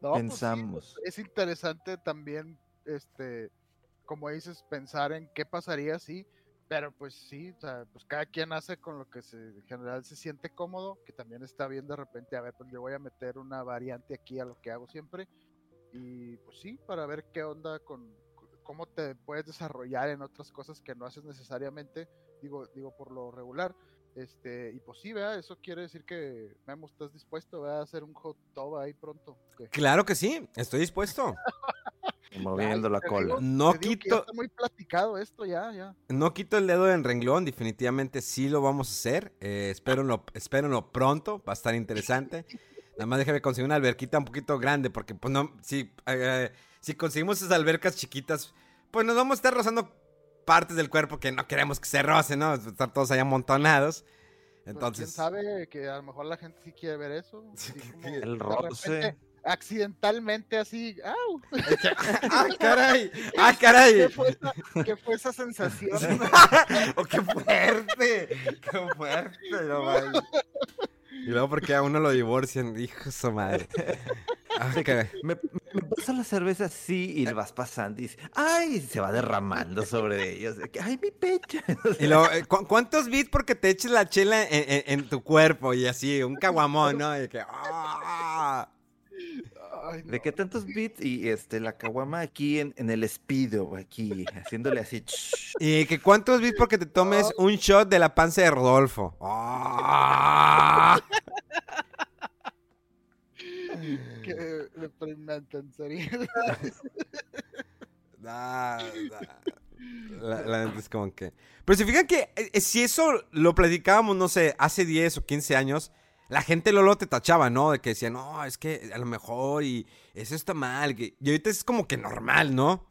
No, pues sí, Pensamos. es interesante también, este, como dices, pensar en qué pasaría si, pero pues sí, o sea, pues cada quien hace con lo que se, en general se siente cómodo, que también está bien de repente, a ver, pues yo voy a meter una variante aquí a lo que hago siempre, y pues sí, para ver qué onda con, cómo te puedes desarrollar en otras cosas que no haces necesariamente, digo, digo por lo regular. Este, y pues sí, vea, eso quiere decir que Memo, ¿estás dispuesto ¿verdad? a hacer un hot tub ahí pronto? ¿Qué? Claro que sí, estoy dispuesto. Moviendo la cola. digo- No quito- está muy platicado esto ya, ya. No quito el dedo del renglón, definitivamente sí lo vamos a hacer. Eh, espérenlo, espérenlo pronto, va a estar interesante. Nada más déjame conseguir una alberquita un poquito grande, porque pues no, si, eh, si conseguimos esas albercas chiquitas, pues nos vamos a estar rozando partes del cuerpo que no queremos que se rocen, ¿no? Estar todos ahí amontonados. Pues, Entonces, quién sabe que a lo mejor la gente sí quiere ver eso. como El roce. repente, accidentalmente así, ¡au! ¡ah, caray! ¡ah, caray! ¿Qué fue esa, qué fue esa sensación? ¡Oh, qué fuerte! ¡Qué fuerte! No, y luego porque a uno lo divorcian, hijo de su madre. Ah, caray. Me, me pasa la cerveza así y vas pasando y dices, ¡ay! Se va derramando sobre ellos. ¡Ay, mi pecho! Y luego, eh, ¿cu- ¿cuántos bits porque te eches la chela en, en- en tu cuerpo? Y así, un caguamón, ¿no? Y que, ¡ah! Ay, ¿De qué tantos bits? Y este, la caguama aquí en, en el espido, aquí, haciéndole así. Y que cuántos bits porque te tomes un shot de la panza de Rodolfo. ¡Ah! Qué deprimente, en serio. Da, da. La, la neta es como que. Pero si fijan que eh, eh, si eso lo platicábamos, no sé, hace 10 o 15 años, la gente luego te tachaba, ¿no? De que decía, no, es que a lo mejor y eso está mal. que- Y ahorita es como que normal, ¿no?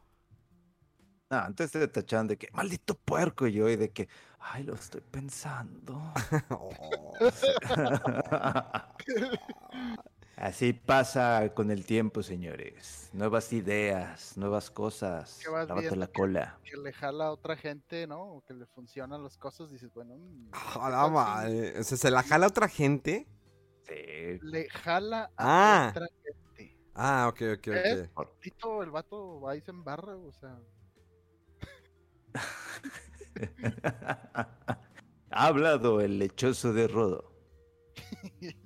No, antes te tachaban de que, maldito puerco, y yo, y de que, ay, lo estoy pensando. Así pasa con el tiempo, señores. Nuevas ideas, nuevas cosas. Que vas Lávate la que- cola. que le jala a otra gente, ¿no? O que le funcionan las cosas, dices, bueno, mm, ¿qué A tal la si madre. O sea, se la jala otra gente. Sí. Le jala a Ah. otra gente. Ah, ok, ok, ¿Eh? ok. Tito, el vato va y se embarra, o sea. ha hablado el lechoso de Rodo.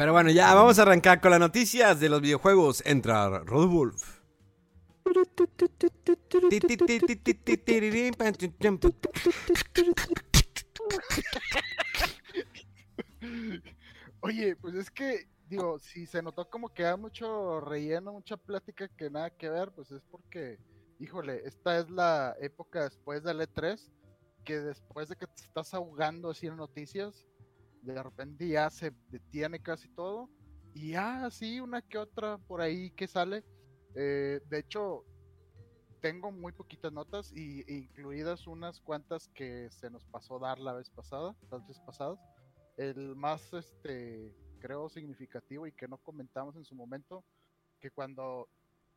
Pero bueno, ya vamos a arrancar con las noticias de los videojuegos. Entra Rodolf. Oye, pues es que, digo, si se notó como que hay mucho relleno, mucha plática que nada que ver, pues es porque, híjole, esta es la época después del E3, que después de que te estás ahogando así en noticias, de repente ya se detiene casi todo, y ya así una que otra por ahí que sale. Eh, de hecho, tengo muy poquitas notas, y, incluidas unas cuantas que se nos pasó dar la vez pasada, las veces pasadas. El más este creo significativo y que no comentamos en su momento que cuando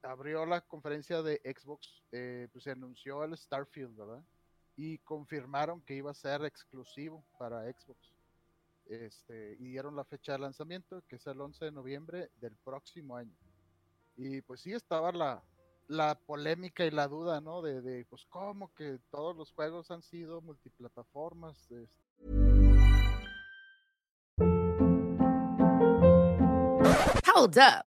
abrió la conferencia de Xbox eh, pues se anunció el Starfield verdad y confirmaron que iba a ser exclusivo para Xbox este y dieron la fecha de lanzamiento que es el 11 de noviembre del próximo año. Y pues sí estaba la la polémica y la duda no de, de pues cómo que todos los juegos han sido multiplataformas este, Hold up.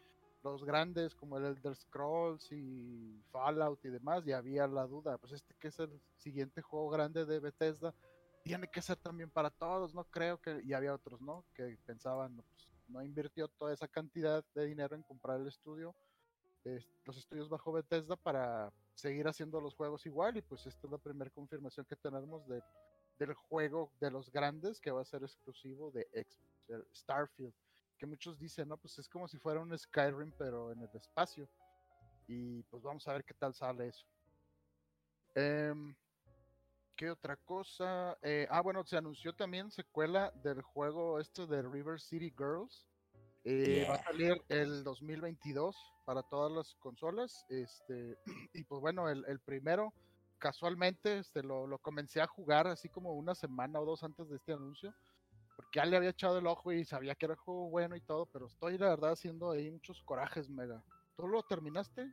los grandes como el Elder Scrolls y Fallout y demás, y había la duda, pues este que es el siguiente juego grande de Bethesda, tiene que ser también para todos, no creo que, y había otros, ¿no? Que pensaban, no, pues, invirtió toda esa cantidad de dinero en comprar el estudio, es- los estudios bajo Bethesda para seguir haciendo los juegos igual, y pues esta es la primera confirmación que tenemos de, del juego de los grandes que va a ser exclusivo de Starfield que muchos dicen, no, pues es como si fuera un Skyrim, pero en el espacio. Y pues vamos a ver qué tal sale eso. Em, ¿Qué otra cosa? Eh, ah, bueno, se anunció también secuela del juego este de River City Girls. Eh, Va a salir el 2022 para todas las consolas. Este, y pues bueno, el, el primero, casualmente, este, lo, lo comencé a jugar así como una semana o dos antes de este anuncio porque ya le había echado el ojo y sabía que era juego bueno y todo, pero estoy la verdad haciendo ahí muchos corajes, mega. ¿Tú lo terminaste?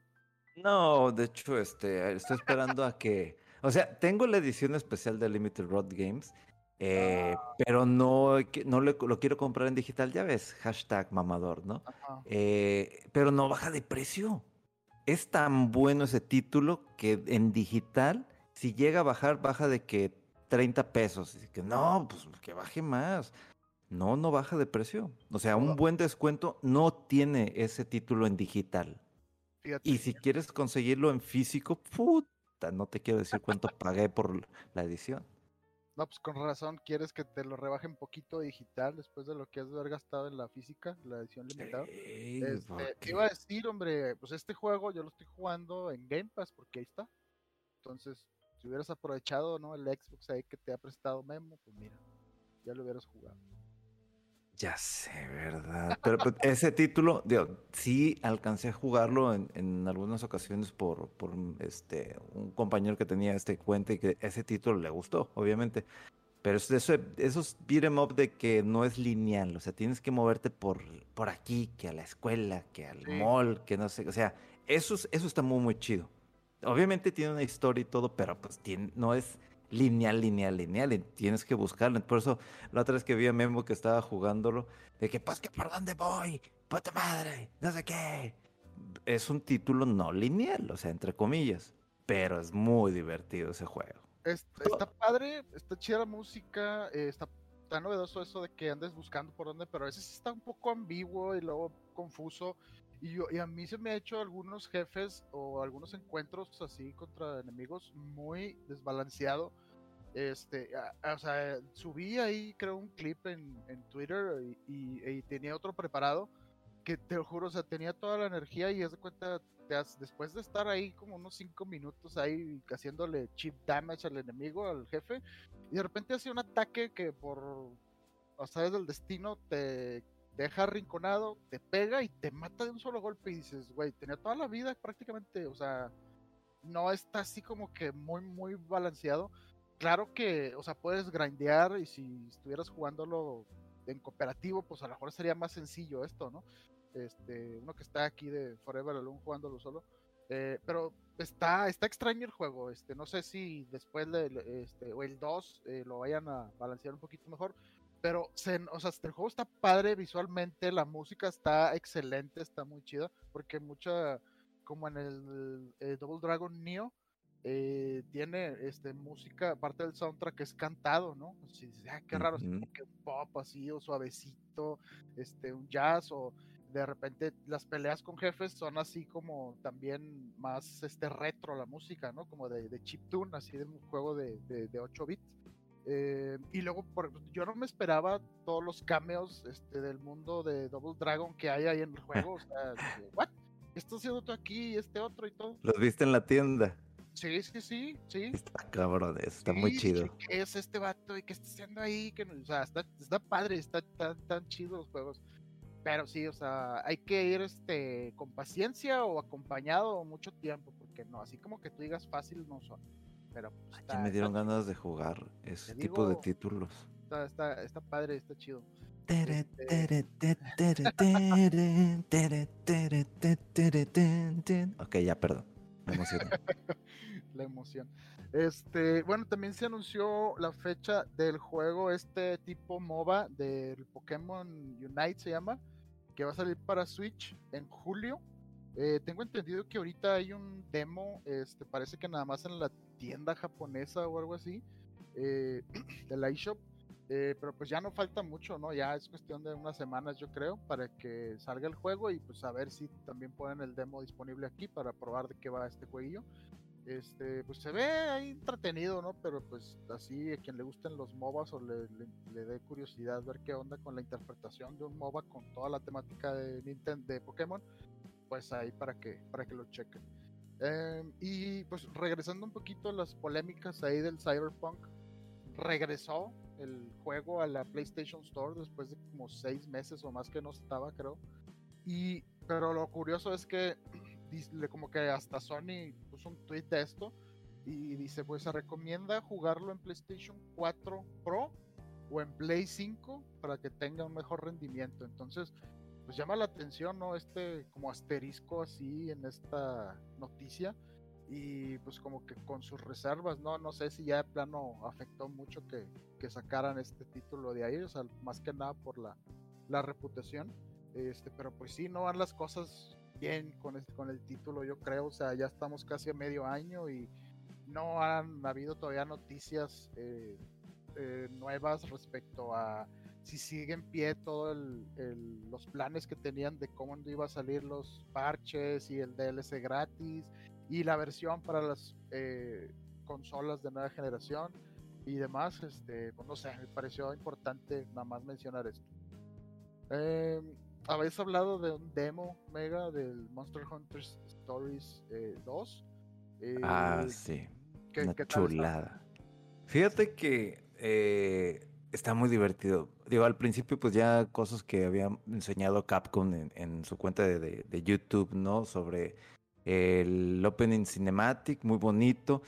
No, de hecho, este, estoy esperando a que. O sea, tengo la edición especial de Limited Rod Games, eh, pero no, no lo quiero comprar en digital, ya ves, hashtag mamador, ¿no? Eh, pero no baja de precio. Es tan bueno ese título que en digital, si llega a bajar, baja de que 30 pesos. Así que no, pues que baje más. No, no baja de precio. O sea, un buen descuento no tiene ese título en digital. Fíjate. Y si quieres conseguirlo en físico, puta, no te quiero decir cuánto pagué por la edición. No, pues con razón, quieres que te lo rebajen poquito digital después de lo que has de haber gastado en la física, la edición limitada. Este, porque- te iba a decir, hombre, pues este juego yo lo estoy jugando en Game Pass porque ahí está. Entonces, si hubieras aprovechado, ¿no? El Xbox ahí que te ha prestado Memo, pues mira, ya lo hubieras jugado. Ya sé, ¿verdad? Pero pues, ese título, digo, sí alcancé a jugarlo en, en algunas ocasiones por, por este, un compañero que tenía este cuenta y que ese título le gustó, obviamente. Pero es de eso, esos beat 'em up de que no es lineal, o sea, tienes que moverte por, por aquí, que a la escuela, que al Sí. mall, que no sé, o sea, eso, es- eso está muy, muy chido. Obviamente tiene una historia y todo, pero pues tiene, no es lineal, lineal, lineal, tienes que buscarlo. Por eso la otra vez que vi a Memo que estaba jugándolo, de que, pues, que por dónde voy, puta madre, no sé qué. Es un título no lineal, o sea, entre comillas, pero es muy divertido ese juego. Es- está padre, está chida la música, eh, está, está novedoso eso de que andes buscando por dónde, pero a veces está un poco ambiguo y luego confuso. Y, yo, y a mí se me ha hecho algunos jefes o algunos encuentros así contra enemigos muy desbalanceado. Este, o sea, subí ahí creo un clip en, en Twitter y, tenía otro preparado que te lo juro, o sea, tenía toda la energía y haz de cuenta, te has- después de estar ahí como unos 5 minutos ahí haciéndole chip damage al enemigo, al jefe, y de repente hace un ataque que por azares del destino te deja arrinconado, te pega y te mata de un solo golpe y dices, güey, tenía toda la vida prácticamente, o sea, no está así como que muy, muy balanceado. Claro que, o sea, puedes grindear y si estuvieras jugándolo en cooperativo, pues a lo mejor sería más sencillo esto, ¿no? Este, uno que está aquí de Forever Alone jugándolo solo. Eh, pero está, está extraño el juego. Este, no sé si después de, este, o el 2 eh, lo vayan a balancear un poquito mejor. Pero se, o sea, el juego está padre visualmente, la música está excelente, está muy chida, porque mucha, como en el, eh, Double Dragon Neo, eh, tiene este música, parte del soundtrack que es cantado, ¿no? Así, ah, qué raro, que un pop así, o suavecito, este, un jazz, o de repente las peleas con jefes son así como también más este retro la música, ¿no? Como de, de chiptune, así de un juego de, de, de 8 bits. Eh, y luego, por, yo no me esperaba todos los cameos este, del mundo de Double Dragon que hay ahí en el juego. O sea, ¿what? ¿Qué está haciendo tú aquí y este otro y todo? ¿Los viste en la tienda? Sí, sí, sí, sí. Está cabrón, está muy Sí, chido. dije, ¿Qué es este vato y qué está haciendo ahí? Que, o sea, está, está padre, está tan, tan chido los juegos. Pero sí, o sea, hay que ir este con paciencia o acompañado mucho tiempo, porque no, así como que tú digas fácil no son. Pero pues, Ya está, me dieron está, ganas de jugar ese tipo de digo- títulos. está, está, está padre, está chido. Ok, ya, perdón. Me emocioné. la emoción. Este, bueno, también se anunció la fecha del juego, este tipo MOBA del Pokémon Unite se llama, que va a salir para Switch en julio. Eh, tengo entendido que ahorita hay un demo, este, parece que nada más en la tienda japonesa o algo así, eh, de la eShop. Eh, pero pues ya no falta mucho, ¿no? Ya es cuestión de unas semanas, yo creo, para que salga el juego y pues a ver si también ponen el demo disponible aquí para probar de qué va este jueguillo. Este, pues se ve ahí entretenido, ¿no? Pero pues así a quien le gusten los MOBAs o le, le- le dé curiosidad ver qué onda con la interpretación de un MOBA con toda la temática de Nintendo de Pokémon, pues ahí para que, para que lo chequen. Em, y pues regresando un poquito a las polémicas ahí del Cyberpunk, regresó el juego a la PlayStation Store después de como seis meses o más que no estaba, creo. Y, pero lo curioso es que como que hasta Sony puso un tweet de esto y dice, pues se recomienda jugarlo en PlayStation 4 Pro o en Play 5 para que tenga un mejor rendimiento. Entonces, pues llama la atención, ¿no? Este como asterisco así en esta noticia y pues como que con sus reservas, ¿no? No sé si ya de plano afectó mucho que, que sacaran este título de ahí, o sea, más que nada por la, la reputación. Este, pero pues sí, no van las cosas bien con, con el título, yo creo. O sea, ya estamos casi a medio año y no han habido todavía noticias eh, eh, nuevas respecto a si sigue en pie todos los planes que tenían de cómo iba a salir los parches y el DLC gratis y la versión para las eh, consolas de nueva generación y demás. Este, pues no sé, me pareció importante nada más mencionar esto. Eh, habéis hablado de un demo mega del Monster Hunter Stories eh, 2. Eh, Ah, sí. ¿qué- Una qué tal está? chulada. Fíjate que eh, Está muy divertido. Digo, al principio, pues ya cosas que había enseñado Capcom en, su cuenta de, de- de YouTube, ¿no? Sobre el opening cinematic, muy bonito.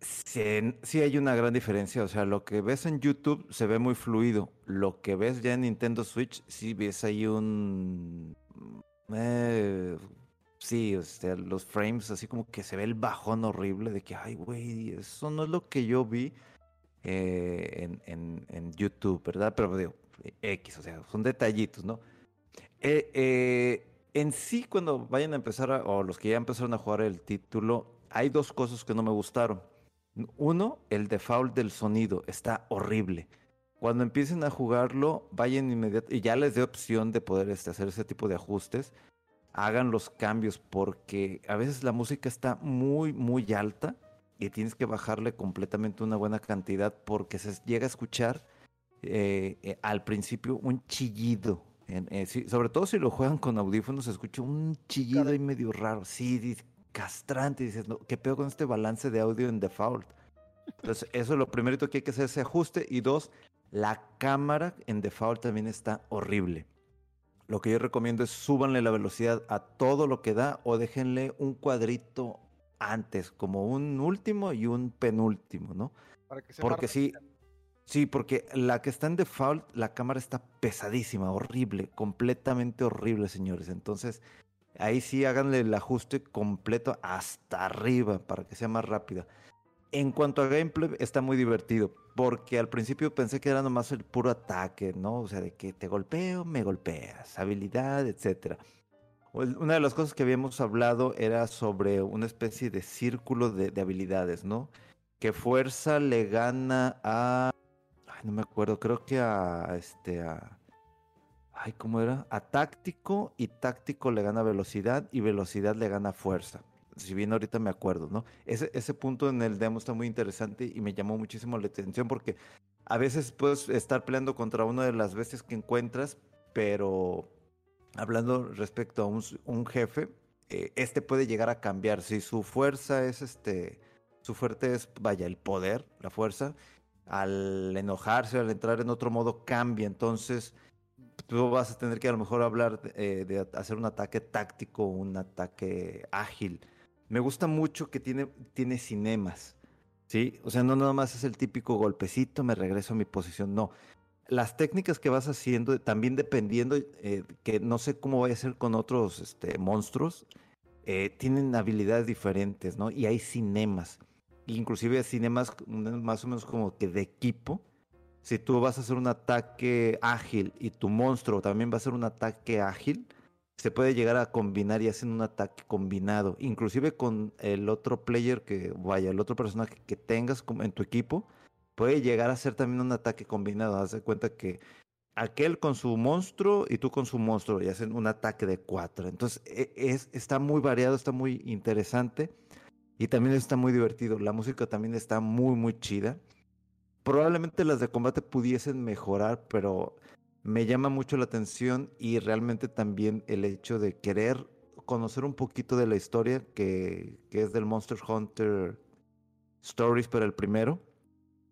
Sí, sí hay una gran diferencia. O sea, lo que ves en YouTube se ve muy fluido. Lo que ves ya en Nintendo Switch, sí ves ahí un. eh, sí, o sea, los frames, así como que se ve el bajón horrible de que, ay, güey, eso no es lo que yo vi eh, en, en- en YouTube, ¿verdad? Pero digo, X, o sea, son detallitos, ¿no? Eh, eh, en sí, cuando vayan a empezar, a- o los que ya empezaron a jugar el título, hay dos cosas que no me gustaron. Uno, el default del sonido, está horrible. Cuando empiecen a jugarlo, vayan inmediatamente, y ya les dé opción de poder este, hacer ese tipo de ajustes, hagan los cambios, porque a veces la música está muy, muy alta y tienes que bajarle completamente una buena cantidad porque se llega a escuchar eh, eh, al principio un chillido. En- eh, sí, sobre todo si lo juegan con audífonos, se escucha un chillido ahí medio raro. Sí, castrante. Dices, no, ¿qué pedo con este balance de audio en default? Entonces, eso es lo primerito que hay que hacer, ese ajuste. Y dos, la cámara en default también está horrible. Lo que yo recomiendo es súbanle la velocidad a todo lo que da o déjenle un cuadrito antes, como un último y un penúltimo, ¿no? Para que más Porque sí, sí, porque la que está en default, la cámara está pesadísima, horrible, completamente horrible, señores. Entonces, ahí sí háganle el ajuste completo hasta arriba para que sea más rápida. En cuanto a gameplay, está muy divertido, porque al principio pensé que era nomás el puro ataque, ¿no? O sea, de que te golpeo, me golpeas, habilidad, etcétera. El- Una de las cosas que habíamos hablado era sobre una especie de círculo de, de habilidades, ¿no? Que fuerza le gana a. Ay, no me acuerdo, creo que a este a. Ay, ¿cómo era? A táctico y táctico le gana velocidad y velocidad le gana fuerza. Si bien ahorita me acuerdo, ¿no? Ese, ese punto en el demo está muy interesante y me llamó muchísimo la atención porque a veces puedes estar peleando contra una de las bestias que encuentras, pero hablando respecto a un, jefe, eh, este puede llegar a cambiar. Si su fuerza es este, su fuerte es, vaya, el poder, la fuerza, al enojarse, al entrar en otro modo, cambia. Entonces, tú vas a tener que a lo mejor hablar eh, de hacer un ataque táctico, un ataque ágil. Me gusta mucho que tiene, tiene cinemas, ¿sí? O sea, no nada más es el típico golpecito, me regreso a mi posición, no. Las técnicas que vas haciendo, también dependiendo, eh, que no sé cómo vaya a ser con otros este, monstruos, eh, tienen habilidades diferentes, ¿no? Y hay cinemas, inclusive cinemas mm, más o menos como que de equipo. Si tú vas a hacer un ataque ágil y tu monstruo también va a hacer un ataque ágil, se puede llegar a combinar y hacen un ataque combinado, inclusive con el otro player que vaya, el otro personaje que tengas en tu equipo, puede llegar a ser también un ataque combinado. Haz de cuenta que aquel con su monstruo y tú con su monstruo y hacen un ataque de cuatro. Entonces e- es, está muy variado, está muy interesante y también está muy divertido. La música también está muy, muy chida. Probablemente las de combate pudiesen mejorar, pero me llama mucho la atención y realmente también el hecho de querer conocer un poquito de la historia que, es del Monster Hunter Stories, pero el primero,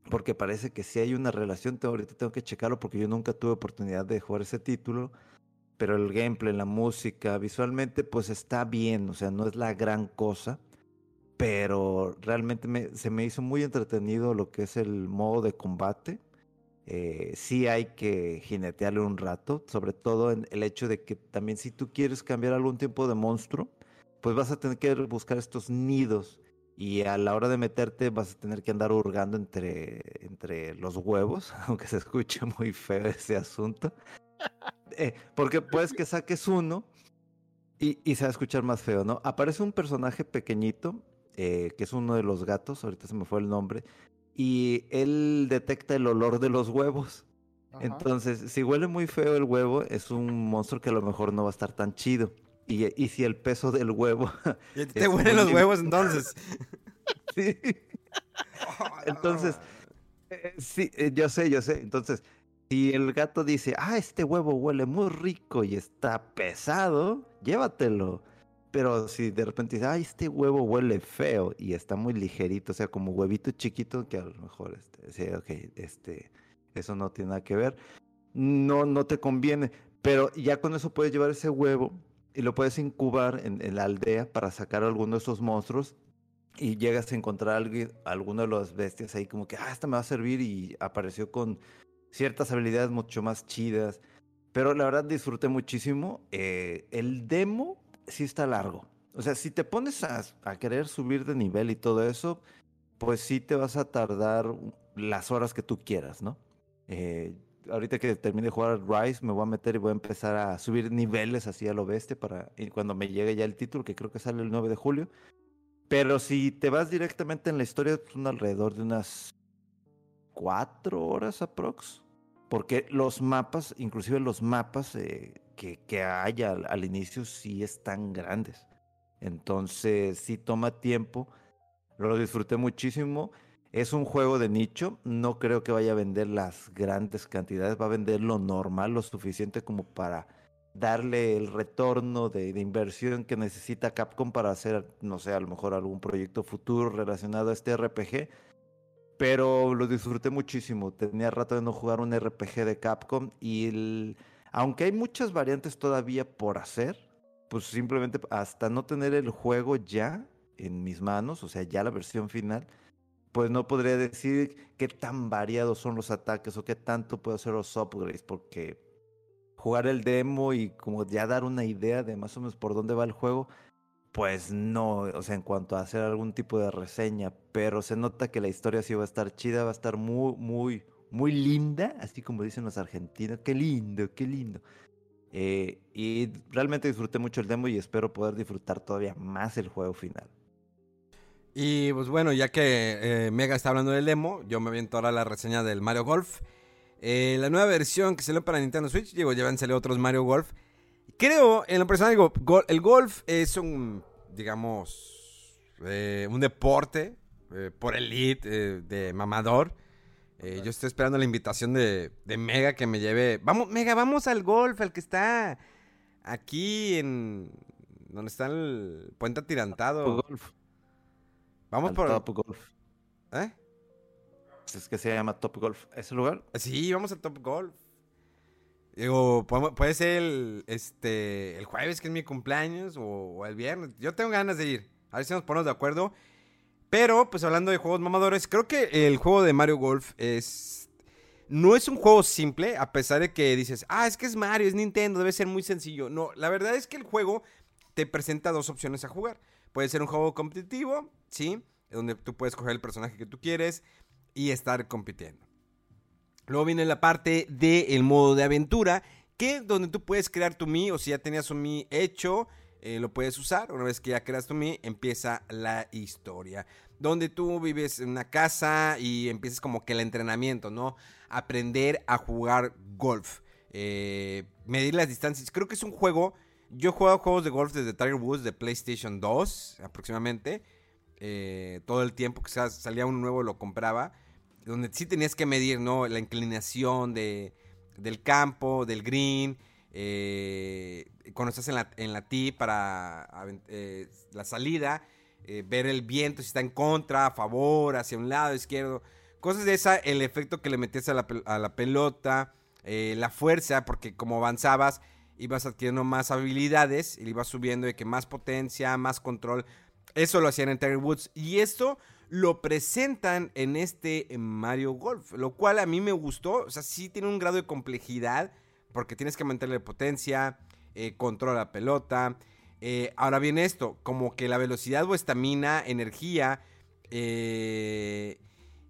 porque parece que sí hay una relación, ahorita tengo que checarlo porque yo nunca tuve oportunidad de jugar ese título, pero el gameplay, la música, visualmente pues está bien, o sea, no es la gran cosa, pero realmente me- se me hizo muy entretenido lo que es el modo de combate. Eh, sí hay que jinetearle un rato, sobre todo en el hecho de que también si tú quieres cambiar algún tipo de monstruo, pues vas a tener que buscar estos nidos y a la hora de meterte vas a tener que andar hurgando entre, entre los huevos, aunque se escuche muy feo ese asunto. Eh, porque puedes que saques uno y, y se va a escuchar más feo, ¿no? Aparece un personaje pequeñito, eh, que es uno de los gatos, ahorita se me fue el nombre, y él detecta el olor de los huevos. Ajá. Entonces, si huele muy feo el huevo, es un monstruo que a lo mejor no va a estar tan chido. Y, y si el peso del huevo... ¿Y te huelen los huevos entonces? Sí. Entonces, eh, sí, eh, yo sé, yo sé. Entonces, si el gato dice, ah, este huevo huele muy rico y está pesado, llévatelo. Pero si de repente dice, ay, este huevo huele feo y está muy ligerito, o sea, como huevito chiquito, que a lo mejor, este, sí, ok, este, eso no tiene nada que ver. No, no te conviene, pero ya con eso puedes llevar ese huevo y lo puedes incubar en, la aldea para sacar alguno de esos monstruos y llegas a encontrar a alguno de las bestias ahí como que, ah, esta me va a servir y apareció con ciertas habilidades mucho más chidas. Pero la verdad disfruté muchísimo. Eh, el demo sí está largo. O sea, si te pones a, a querer subir de nivel y todo eso, pues sí te vas a tardar las horas que tú quieras, ¿no? Eh, ahorita que termine de jugar Rise, me voy a meter y voy a empezar a subir niveles así a lo bestia para y cuando me llegue ya el título, que creo que sale el 9 de julio. Pero si te vas directamente en la historia, son alrededor de unas cuatro horas aprox. Porque los mapas, inclusive los mapas eh, que, que hay al, al inicio, sí están grandes. Entonces, sí toma tiempo. Lo disfruté muchísimo. Es un juego de nicho. No creo que vaya a vender las grandes cantidades. Va a vender lo normal, lo suficiente como para darle el retorno de, inversión que necesita Capcom para hacer, no sé, a lo mejor algún proyecto futuro relacionado a este RPG. Pero lo disfruté muchísimo. Tenía rato de no jugar un RPG de Capcom y aunque hay muchas variantes todavía por hacer, pues simplemente hasta no tener el juego ya en mis manos, o sea, ya la versión final, pues no podría decir qué tan variados son los ataques o qué tanto puedo hacer los upgrades, porque jugar el demo y como ya dar una idea de más o menos por dónde va el juego, pues no, o sea, en cuanto a hacer algún tipo de reseña, pero se nota que la historia sí va a estar chida, va a estar muy, muy, muy linda, así como dicen los argentinos, qué lindo, qué lindo. Eh, y realmente disfruté mucho el demo y espero poder disfrutar todavía más el juego final. Y pues bueno, ya que eh, Mega está hablando del demo, yo me aviento ahora la reseña del Mario Golf. Eh, la nueva versión que salió para Nintendo Switch, digo, ya han salido otros Mario Golf. Creo, en lo personal, digo, gol- el golf es un, digamos, eh, un deporte por elite, de mamador. Yo estoy esperando la invitación de, de Mega que me lleve. Vamos, Mega, vamos al golf, al que está aquí en. donde está el puente atirantado. Golf, Vamos al por. Top Golf. ¿Eh? Es que se llama Top Golf. ¿Ese lugar? Sí, vamos al Top Golf. Digo, puede ser el, este, el jueves, que es mi cumpleaños, o, o el viernes. Yo tengo ganas de ir. A ver si nos ponemos de acuerdo. Pero, pues hablando de juegos mamadores, creo que el juego de Mario Golf es... No es un juego simple, a pesar de que dices, ah, es que es Mario, es Nintendo, debe ser muy sencillo. No, la verdad es que el juego te presenta dos opciones a jugar. Puede ser un juego competitivo, ¿sí? Donde tú puedes coger el personaje que tú quieres y estar compitiendo. Luego viene la parte del modo de aventura, que donde tú puedes crear tu Mi, o si ya tenías un Mi hecho, eh, lo puedes usar. Una vez que ya creas tu Mi, empieza la historia. Donde tú vives en una casa y empiezas como que el entrenamiento, ¿no? Aprender a jugar golf. eh, medir las distancias. Creo que es un juego. Yo he jugado juegos de golf desde Tiger Woods de PlayStation 2 aproximadamente. eh, todo el tiempo que sa- salía uno nuevo lo compraba donde sí tenías que medir, ¿no? La inclinación de, del campo, del green, eh, cuando estás en la, en la tee para eh, la salida, eh, ver el viento si está en contra, a favor, hacia un lado, izquierdo, cosas de esa, el efecto que le metías a la, a la pelota, eh, la fuerza, porque como avanzabas ibas adquiriendo más habilidades y le ibas subiendo de que más potencia, más control. Eso lo hacían en Tiger Woods. Y esto lo presentan en este Mario Golf, lo cual a mí me gustó. O sea, sí tiene un grado de complejidad, porque tienes que mantenerle potencia, eh, controla la pelota. Eh, ahora bien esto, como que la velocidad o estamina, energía eh,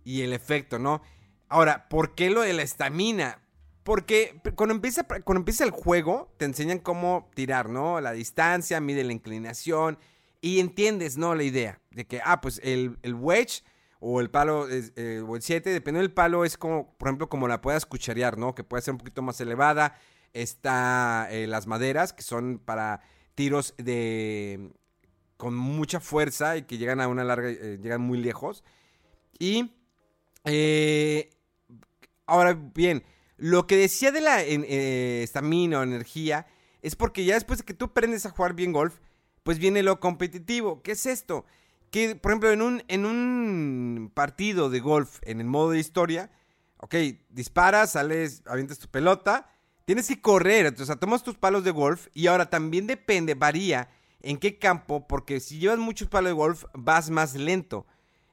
y el efecto, ¿no? Ahora, ¿por qué lo de la estamina? Porque cuando empieza, cuando empieza el juego, te enseñan cómo tirar, ¿no? La distancia, mide la inclinación y entiendes, ¿no? La idea de que, ah, pues el, el wedge o el palo es, eh, o el 7, dependiendo del palo, es como, por ejemplo, como la puedas cucharear, ¿no? Que puede ser un poquito más elevada. Está eh, las maderas, que son para tiros de con mucha fuerza y que llegan a una larga, eh, llegan muy lejos. Y eh, ahora bien, lo que decía de la eh, estamina o energía es porque ya después de que tú aprendes a jugar bien golf, pues viene lo competitivo. ¿Qué es esto? Que, por ejemplo, en un, en un partido de golf, en el modo de historia, Ok, disparas, sales, avientas tu pelota. Tienes que correr, o sea, tomas tus palos de golf y ahora también depende, varía en qué campo, porque si llevas muchos palos de golf, vas más lento.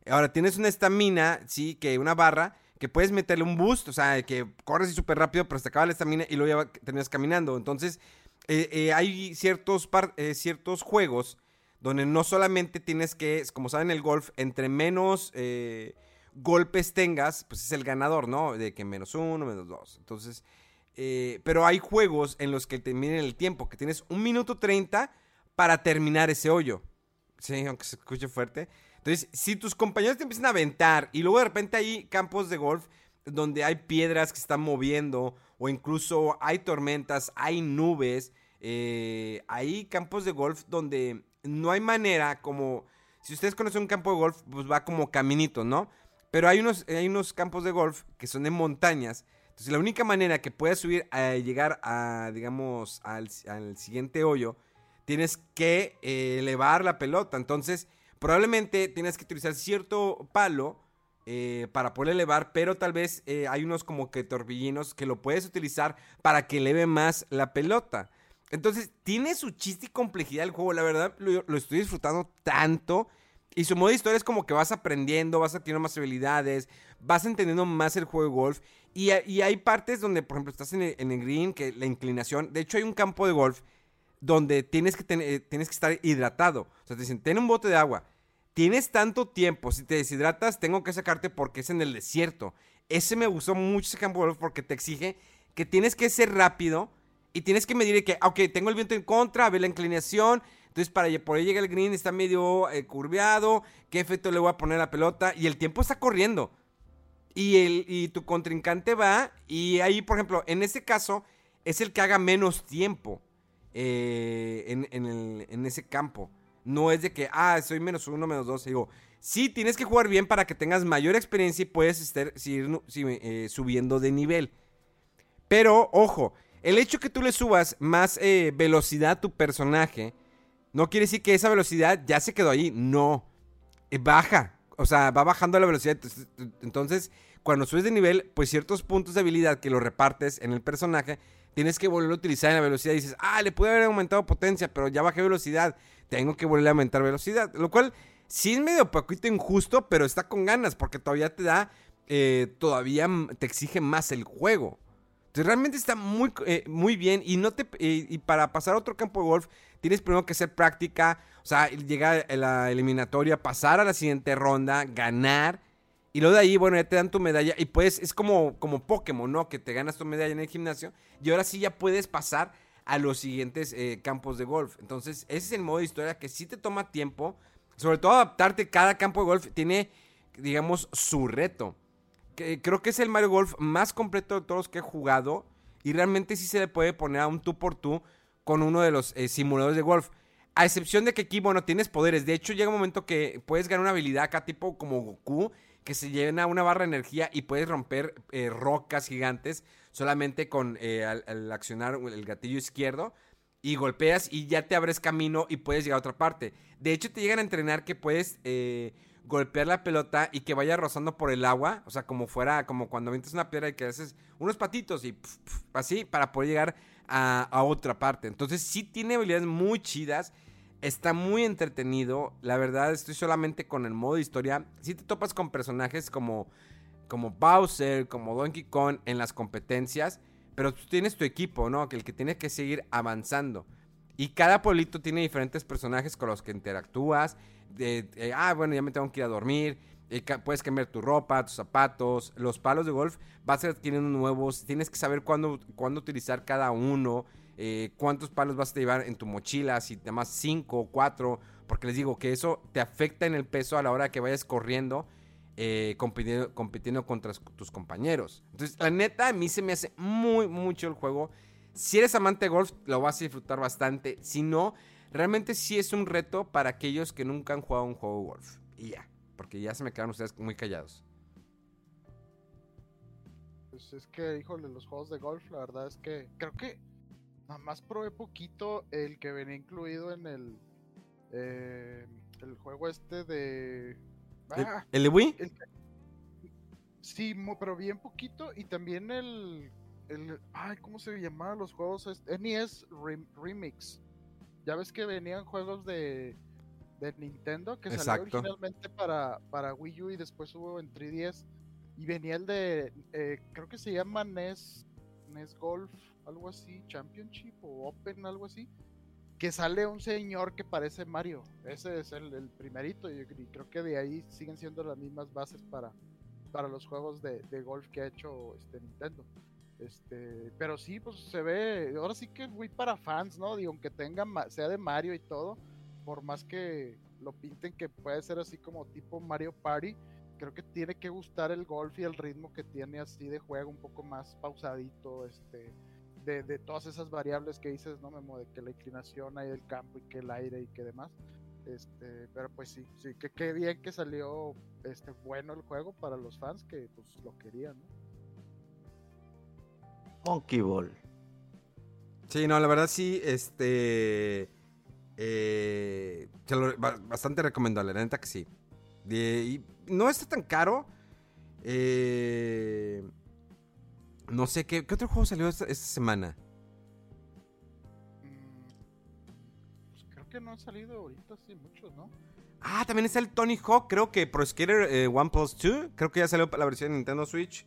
Ahora tienes una estamina, sí, que una barra, que puedes meterle un boost, o sea, que corres súper rápido, pero se acaba la estamina y luego ya terminas caminando. Entonces, eh, eh, hay ciertos, eh, ciertos juegos donde no solamente tienes que, como saben, el golf, entre menos golpes tengas, pues es el ganador, ¿no? De que menos uno, menos dos. Entonces, pero hay juegos en los que te miden el tiempo, que tienes un minuto 30 para terminar ese hoyo. Sí, aunque se escuche fuerte. Entonces, si tus compañeros te empiezan a aventar y luego de repente hay campos de golf donde hay piedras que se están moviendo o incluso hay tormentas, hay nubes, eh, hay campos de golf donde no hay manera como... Si ustedes conocen un campo de golf, pues va como caminito, ¿no? Pero hay unos, hay unos campos de golf que son en montañas. Entonces la única manera que puedas subir a llegar a, digamos, al, al siguiente hoyo, tienes que eh, elevar la pelota. Entonces, probablemente tienes que utilizar cierto palo eh, para poder elevar, pero tal vez eh, hay unos como que torbellinos que lo puedes utilizar para que eleve más la pelota. Entonces, tiene su chiste y complejidad el juego. La verdad, lo, estoy disfrutando tanto. Y su modo de historia es como que vas aprendiendo, vas adquiriendo más habilidades, vas entendiendo más el juego de golf. Y, hay partes donde, por ejemplo, estás en el, en el green, que la inclinación. De hecho, hay un campo de golf donde tienes que, eh, tienes que estar hidratado. O sea, te dicen, ten un bote de agua. Tienes tanto tiempo, si te deshidratas, tengo que sacarte porque es en el desierto. Ese me gustó mucho ese campo de golf porque te exige que tienes que ser rápido y tienes que medir que, ok, tengo el viento en contra, a ver la inclinación. Entonces, para por ahí llega el green, está medio eh, curveado. ¿Qué efecto le voy a poner a la pelota? Y el tiempo está corriendo. Y, el, y tu contrincante va. Y ahí, por ejemplo, en ese caso, es el que haga menos tiempo eh, en, en el- en ese campo. No es de que, ah, soy menos uno, menos dos. Digo, sí, tienes que jugar bien para que tengas mayor experiencia y puedes estar, seguir eh, subiendo de nivel. Pero, ojo, el hecho que tú le subas más eh, velocidad a tu personaje, no quiere decir que esa velocidad ya se quedó ahí. No. Eh, baja. O sea, va bajando la velocidad. Entonces- cuando subes de nivel, pues ciertos puntos de habilidad que los repartes en el personaje, tienes que volver a utilizar en la velocidad. Y dices, ah, le pude haber aumentado potencia, pero ya bajé velocidad. Tengo que volver a aumentar velocidad. Lo cual sí es medio poquito injusto, pero está con ganas, porque todavía te da, eh, todavía te exige más el juego. Entonces realmente está muy, eh, muy bien y no te y para pasar a otro campo de golf tienes primero que hacer práctica, o sea, llegar a la eliminatoria, pasar a la siguiente ronda, ganar y luego de ahí, bueno, ya te dan tu medalla y pues es como, como Pokémon, ¿no? Que te ganas tu medalla en el gimnasio y ahora sí ya puedes pasar a los siguientes eh, campos de golf. Entonces ese es el modo de historia que sí te toma tiempo, sobre todo adaptarte, cada campo de golf tiene, digamos, su reto que creo que es el Mario Golf más completo de todos los que he jugado. Y realmente sí se le puede poner a un tú por tú con uno de los eh, simuladores de golf. A excepción de que aquí, bueno, tienes poderes. De hecho, llega un momento que puedes ganar una habilidad acá, tipo como Goku, que se llena una barra de energía y puedes romper eh, rocas gigantes solamente con eh, al, al accionar el gatillo izquierdo. Y golpeas y ya te abres camino y puedes llegar a otra parte. De hecho, te llegan a entrenar que puedes eh, golpear la pelota y que vaya rozando por el agua. O sea, como fuera, como cuando avientas una piedra y que haces unos patitos y así para poder llegar a, a otra parte. Entonces, sí tiene habilidades muy chidas. Está muy entretenido. La verdad, estoy solamente con el modo de historia. Si te topas con personajes como, como Bowser, como Donkey Kong en las competencias. Pero tú tienes tu equipo, ¿no? Que el que tiene que seguir avanzando. Y cada pueblito tiene diferentes personajes con los que interactúas. Ah, bueno, ya me tengo que ir a dormir. Eh, puedes cambiar tu ropa, tus zapatos. Los palos de golf vas adquiriendo nuevos. Tienes que saber cuándo, cuándo utilizar cada uno. eh, cuántos palos vas a llevar en tu mochila. Si además 5 o 4. Porque les digo que eso te afecta en el peso a la hora que vayas corriendo. Eh, compitiendo, compitiendo contra tus compañeros. Entonces, la neta, a mí se me hace muy, mucho el juego. Si eres amante de golf, lo vas a disfrutar bastante. Si no, realmente sí es un reto para aquellos que nunca han jugado un juego de golf. Y ya, porque ya se me quedan ustedes muy callados. Pues es que, híjole, los juegos de golf, la verdad es que creo que nada más probé poquito el que venía incluido en el eh, el juego este de ¿El, ah, el de Wii? el Sí, pero bien poquito. Y también el. el ay, ¿cómo se llamaban los juegos? Es- NES Rem- Remix. Ya ves que venían juegos de, de Nintendo que salió originalmente para, para Wii U y después hubo en 3DS. Y venía el de. eh, creo que se llama NES, NES Golf, algo así, Championship o Open, algo así. Sale un señor que parece Mario. Ese es el, primerito. Y, creo que de ahí siguen siendo las mismas bases para, para los juegos de, de golf que ha hecho este Nintendo. Este, pero sí, pues se ve, ahora sí que muy para fans, ¿no? Digo, aunque tenga, sea de Mario y todo, por más que lo pinten que puede ser así como tipo Mario Party, creo que tiene que gustar el golf y el ritmo que tiene así de juego, un poco más pausadito, este, de, de todas esas variables que dices, ¿no, Memo? De que la inclinación ahí del campo y que el aire y que demás. Este, pero pues sí, sí, que qué bien que salió este bueno el juego para los fans que pues lo querían, ¿no? Monkey Ball. Sí, no, la verdad sí, este... eh, bastante recomendable, la neta que sí. De- y no está tan caro. eh, no sé, ¿qué, qué otro juego salió esta, esta semana? Mm, Pues creo que no han salido ahorita sí muchos, ¿no? Ah, también está el Tony Hawk, creo que Pro Skater eh, One Plus 2. Creo que ya salió la versión de Nintendo Switch.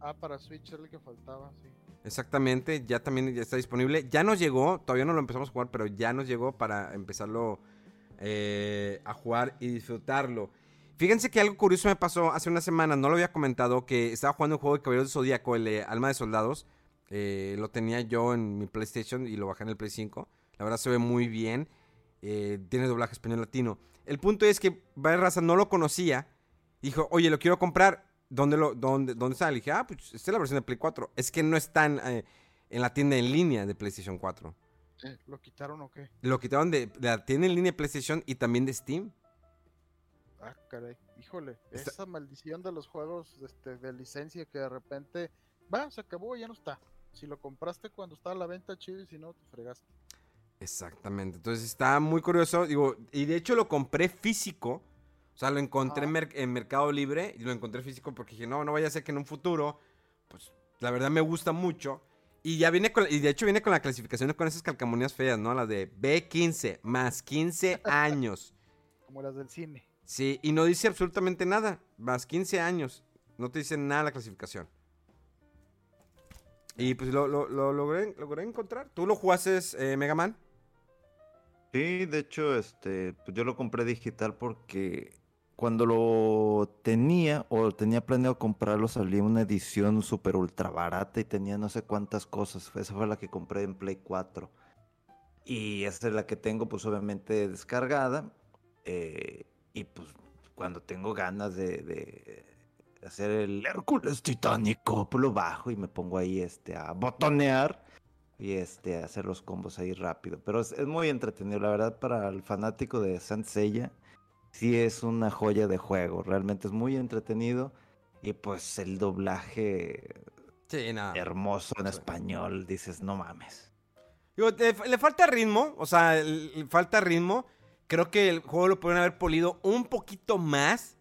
Ah, para Switch era el que faltaba, sí. Exactamente, ya también ya está disponible. Ya nos llegó, todavía no lo empezamos a jugar, pero ya nos llegó para empezarlo eh, a jugar y disfrutarlo. Fíjense que algo curioso me pasó hace una semana, no lo había comentado, que estaba jugando un juego de Caballeros de Zodíaco, el Alma de Soldados. Eh, lo tenía yo en mi PlayStation y lo bajé en el Play 5. La verdad se ve muy bien. eh, tiene doblaje español latino. El punto es que varias raza no lo conocía. Dijo, oye, lo quiero comprar. ¿Dónde, lo, dónde, ¿Dónde está? Le dije, ah, pues esta es la versión de Play 4. Es que no están eh, en la tienda en línea de PlayStation 4. Eh, ¿Lo quitaron o qué? Lo quitaron de, de la tienda en línea de PlayStation y también de Steam. Ah, caray, híjole, Está- esa maldición de los juegos este, de licencia que de repente, va, se acabó, ya no está. Si lo compraste cuando estaba a la venta, chido, y si no, te fregaste. Exactamente. Entonces está muy curioso. Digo, y de hecho lo compré físico. O sea, lo encontré en, Ah. en Mercado Libre y lo encontré físico porque dije, no, no vaya a ser que en un futuro, pues la verdad me gusta mucho. Y ya viene con, y de hecho viene con la clasificación con esas calcamonías feas, ¿no? Las de B15, más 15 años. Como las del cine. Sí, y no dice absolutamente nada. Más 15 años. No te dice nada la clasificación. Y pues lo, lo- lo logré, logré encontrar. ¿Tú lo jugaste, eh, Mega Man? Sí, de hecho, este, pues yo lo compré digital porque cuando lo tenía o tenía planeado comprarlo salía una edición súper ultra barata y tenía no sé cuántas cosas. Esa fue la que compré en Play 4. Y esta es la que tengo pues obviamente descargada. eh, y pues cuando tengo ganas de, de hacer el Hércules titánico, pues lo bajo y me pongo ahí este, a botonear y este hacer los combos ahí rápido. Pero es, es muy entretenido, la verdad, para el fanático de Saint Seiya, sí es una joya de juego. Realmente es muy entretenido. Y pues el doblaje Sí, nada. hermoso en español, dices, no mames. Digo, le, le falta ritmo, o sea, le, le falta ritmo. Creo que el juego lo pueden haber polido un poquito más.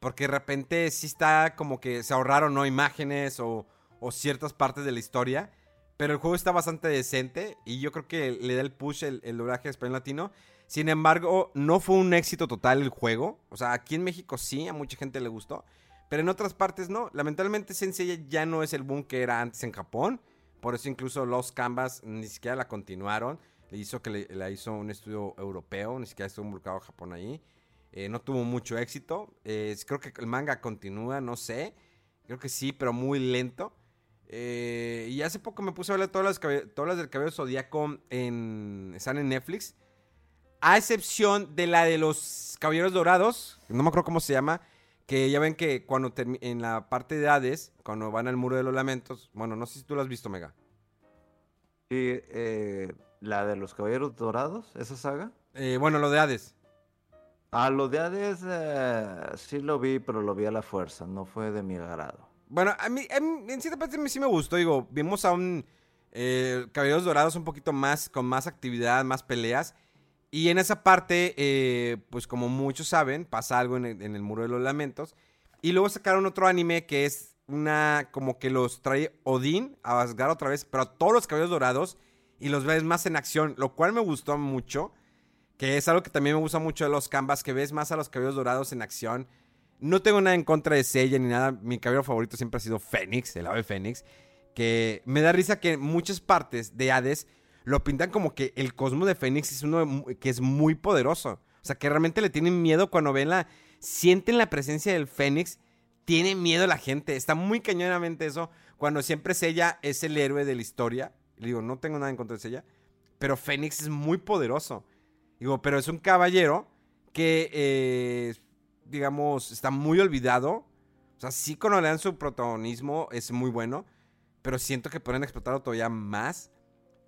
Porque de repente sí está como que se ahorraron, ¿no? Imágenes o, ciertas partes de la historia. Pero el juego está bastante decente. Y yo creo que le da el push el, el doblaje español latino. Sin embargo, no fue un éxito total el juego. O sea, aquí en México sí, a mucha gente le gustó. Pero en otras partes no. Lamentablemente Sensei ya no es el boom que era antes en Japón. Por eso incluso Los Canvas ni siquiera la continuaron. Hizo que le- la hizo un estudio europeo. Ni siquiera estuvo involucrado Japón ahí. Eh, no tuvo mucho éxito. Eh, creo que el manga continúa, no sé. Creo que sí, pero muy lento. Eh, y hace poco me puse a ver todas las, todas las del cabello zodiaco en, están en Netflix. A excepción de la de los caballeros dorados. No me acuerdo cómo se llama. Que ya ven que cuando en la parte de Hades, cuando van al muro de los lamentos. Bueno, no sé si tú lo has visto, Mega. Y eh, la de los Caballeros Dorados, esa saga. Eh, bueno, lo de Hades. Ah, lo de Hades eh, sí lo vi, pero lo vi a la fuerza, no fue de mi agrado. Bueno, a mí, a mí, en cierta parte a mí sí me gustó. Digo, vimos a un eh, Caballeros Dorados un poquito más, con más actividad, más peleas. Y en esa parte, eh, pues como muchos saben, pasa algo en el, en el Muro de los Lamentos. Y luego sacaron otro anime que es una. como que los trae Odín a Asgard otra vez, pero a todos los caballos dorados y los ves más en acción, lo cual me gustó mucho. Que es algo que también me gusta mucho de los canvas, que ves más a los caballos dorados en acción. No tengo nada en contra de Seiya ni nada. Mi cabello favorito siempre ha sido Fénix, el ave Fénix. Que me da risa que en muchas partes de Hades lo pintan como que el cosmo de Fénix es uno que es muy poderoso. O sea, que realmente le tienen miedo cuando ven la. Sienten la presencia del Fénix. Tiene miedo la gente. Está muy cañonamente eso. Cuando siempre Seiya es el héroe de la historia. Le digo, no tengo nada en contra de Seiya. Pero Fénix es muy poderoso. Digo, pero es un caballero que, eh, digamos, está muy olvidado. O sea, sí cuando le dan su protagonismo es muy bueno. Pero siento que pueden explotarlo todavía más.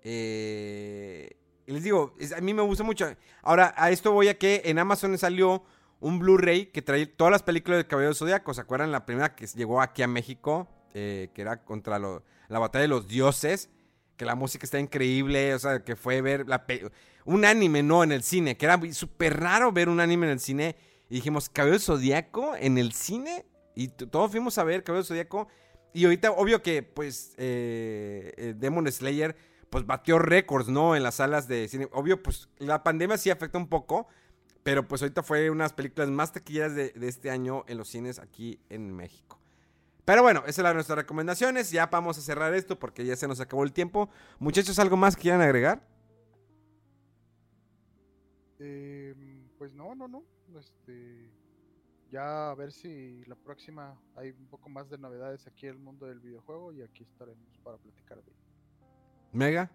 Eh, les digo, a mí me gusta mucho. Ahora, a esto voy a que en Amazon salió un Blu-ray que trae todas las películas del Caballero Zodíaco. ¿Se acuerdan la primera que llegó aquí a México? Eh, que era contra la batalla de los dioses. Que la música está increíble. O sea, que fue ver la un anime, no en el cine. Que era súper raro ver un anime en el cine. Y dijimos, Caballero Zodíaco en el cine. Y todos fuimos a ver Caballero Zodíaco. Y ahorita, obvio que, pues, eh, eh, Demon Slayer, pues, batió récords, ¿no? En las salas de cine. Obvio, pues, la pandemia sí afecta un poco. Pero, pues, ahorita fue unas películas más taquilleras de, de este año en los cines aquí en México. Pero bueno, esas eran nuestras recomendaciones. Ya vamos a cerrar esto porque ya se nos acabó el tiempo. Muchachos, ¿algo más que quieran agregar? Eh, pues no, no, no. Este, ya a ver si la próxima hay un poco más de novedades aquí en el mundo del videojuego y aquí estaremos para platicar de ello. Mega.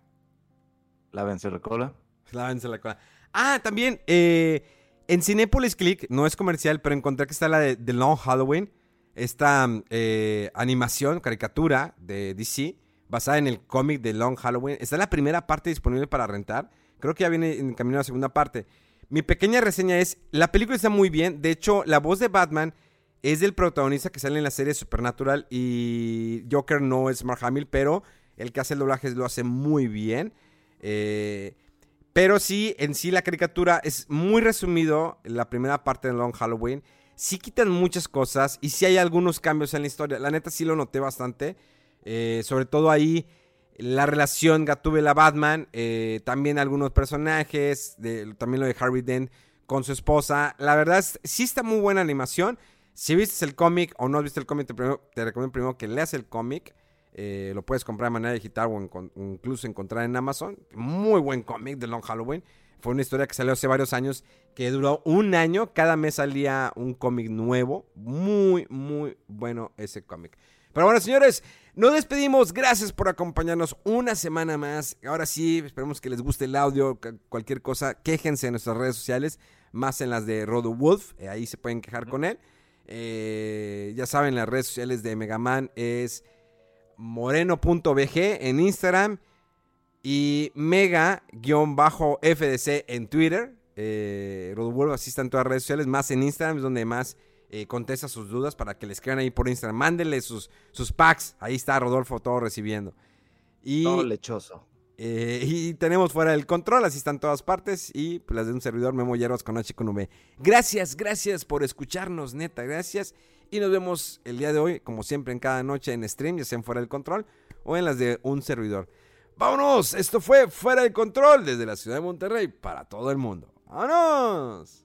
Lávense la cola. Lávense la cola. Ah, también, eh, en Cinepolis Click, no es comercial, pero encontré que está la de The Long Halloween. Esta eh, animación, caricatura de DC, basada en el cómic de Long Halloween. Está la primera parte disponible para rentar. Creo que ya viene en camino a la segunda parte. Mi pequeña reseña es, la película está muy bien. De hecho, la voz de Batman es del protagonista que sale en la serie Supernatural y Joker no es Mark Hamill, pero el que hace el doblaje lo hace muy bien. Eh, pero sí, en sí la caricatura es muy resumido, la primera parte de Long Halloween. Sí quitan muchas cosas y sí hay algunos cambios en la historia. La neta sí lo noté bastante. Eh, sobre todo ahí la relación Gatúbela-Batman. eh, también algunos personajes. también lo de Harvey Dent con su esposa. La verdad es, sí está muy buena animación. Si viste el cómic o no has visto el cómic, te, recomiendo primero que leas el cómic. Eh, lo puedes comprar de manera digital o incluso encontrar en Amazon. Muy buen cómic de Long Halloween. Fue una historia que salió hace varios años, que duró un año. Cada mes salía un cómic nuevo. Muy, muy bueno ese cómic. Pero bueno, señores, nos despedimos. Gracias por acompañarnos una semana más. Ahora sí, esperemos que les guste el audio. cu- Cualquier cosa, quéjense en nuestras redes sociales, más en las de Rodo Wolf. eh, ahí se pueden quejar con él. Eh, ya saben, las redes sociales de Megaman es moreno.bg en Instagram y mega-fdc en Twitter. Eh, Rodolfo, así están todas las redes sociales, más en Instagram, es donde más eh, contesta sus dudas para que le escriban ahí por Instagram. Mándenle sus, sus packs, ahí está Rodolfo todo recibiendo. Y, Todo lechoso. eh, y tenemos fuera del control, así están todas partes. Y pues, las de un servidor, Memo Hierbas con H con V. Gracias, gracias por escucharnos, neta, gracias. Y nos vemos el día de hoy, como siempre, en cada noche en stream, ya sean fuera del control o en las de un servidor. Vámonos, esto fue Fuera del Control desde la ciudad de Monterrey para todo el mundo. ¡Vámonos!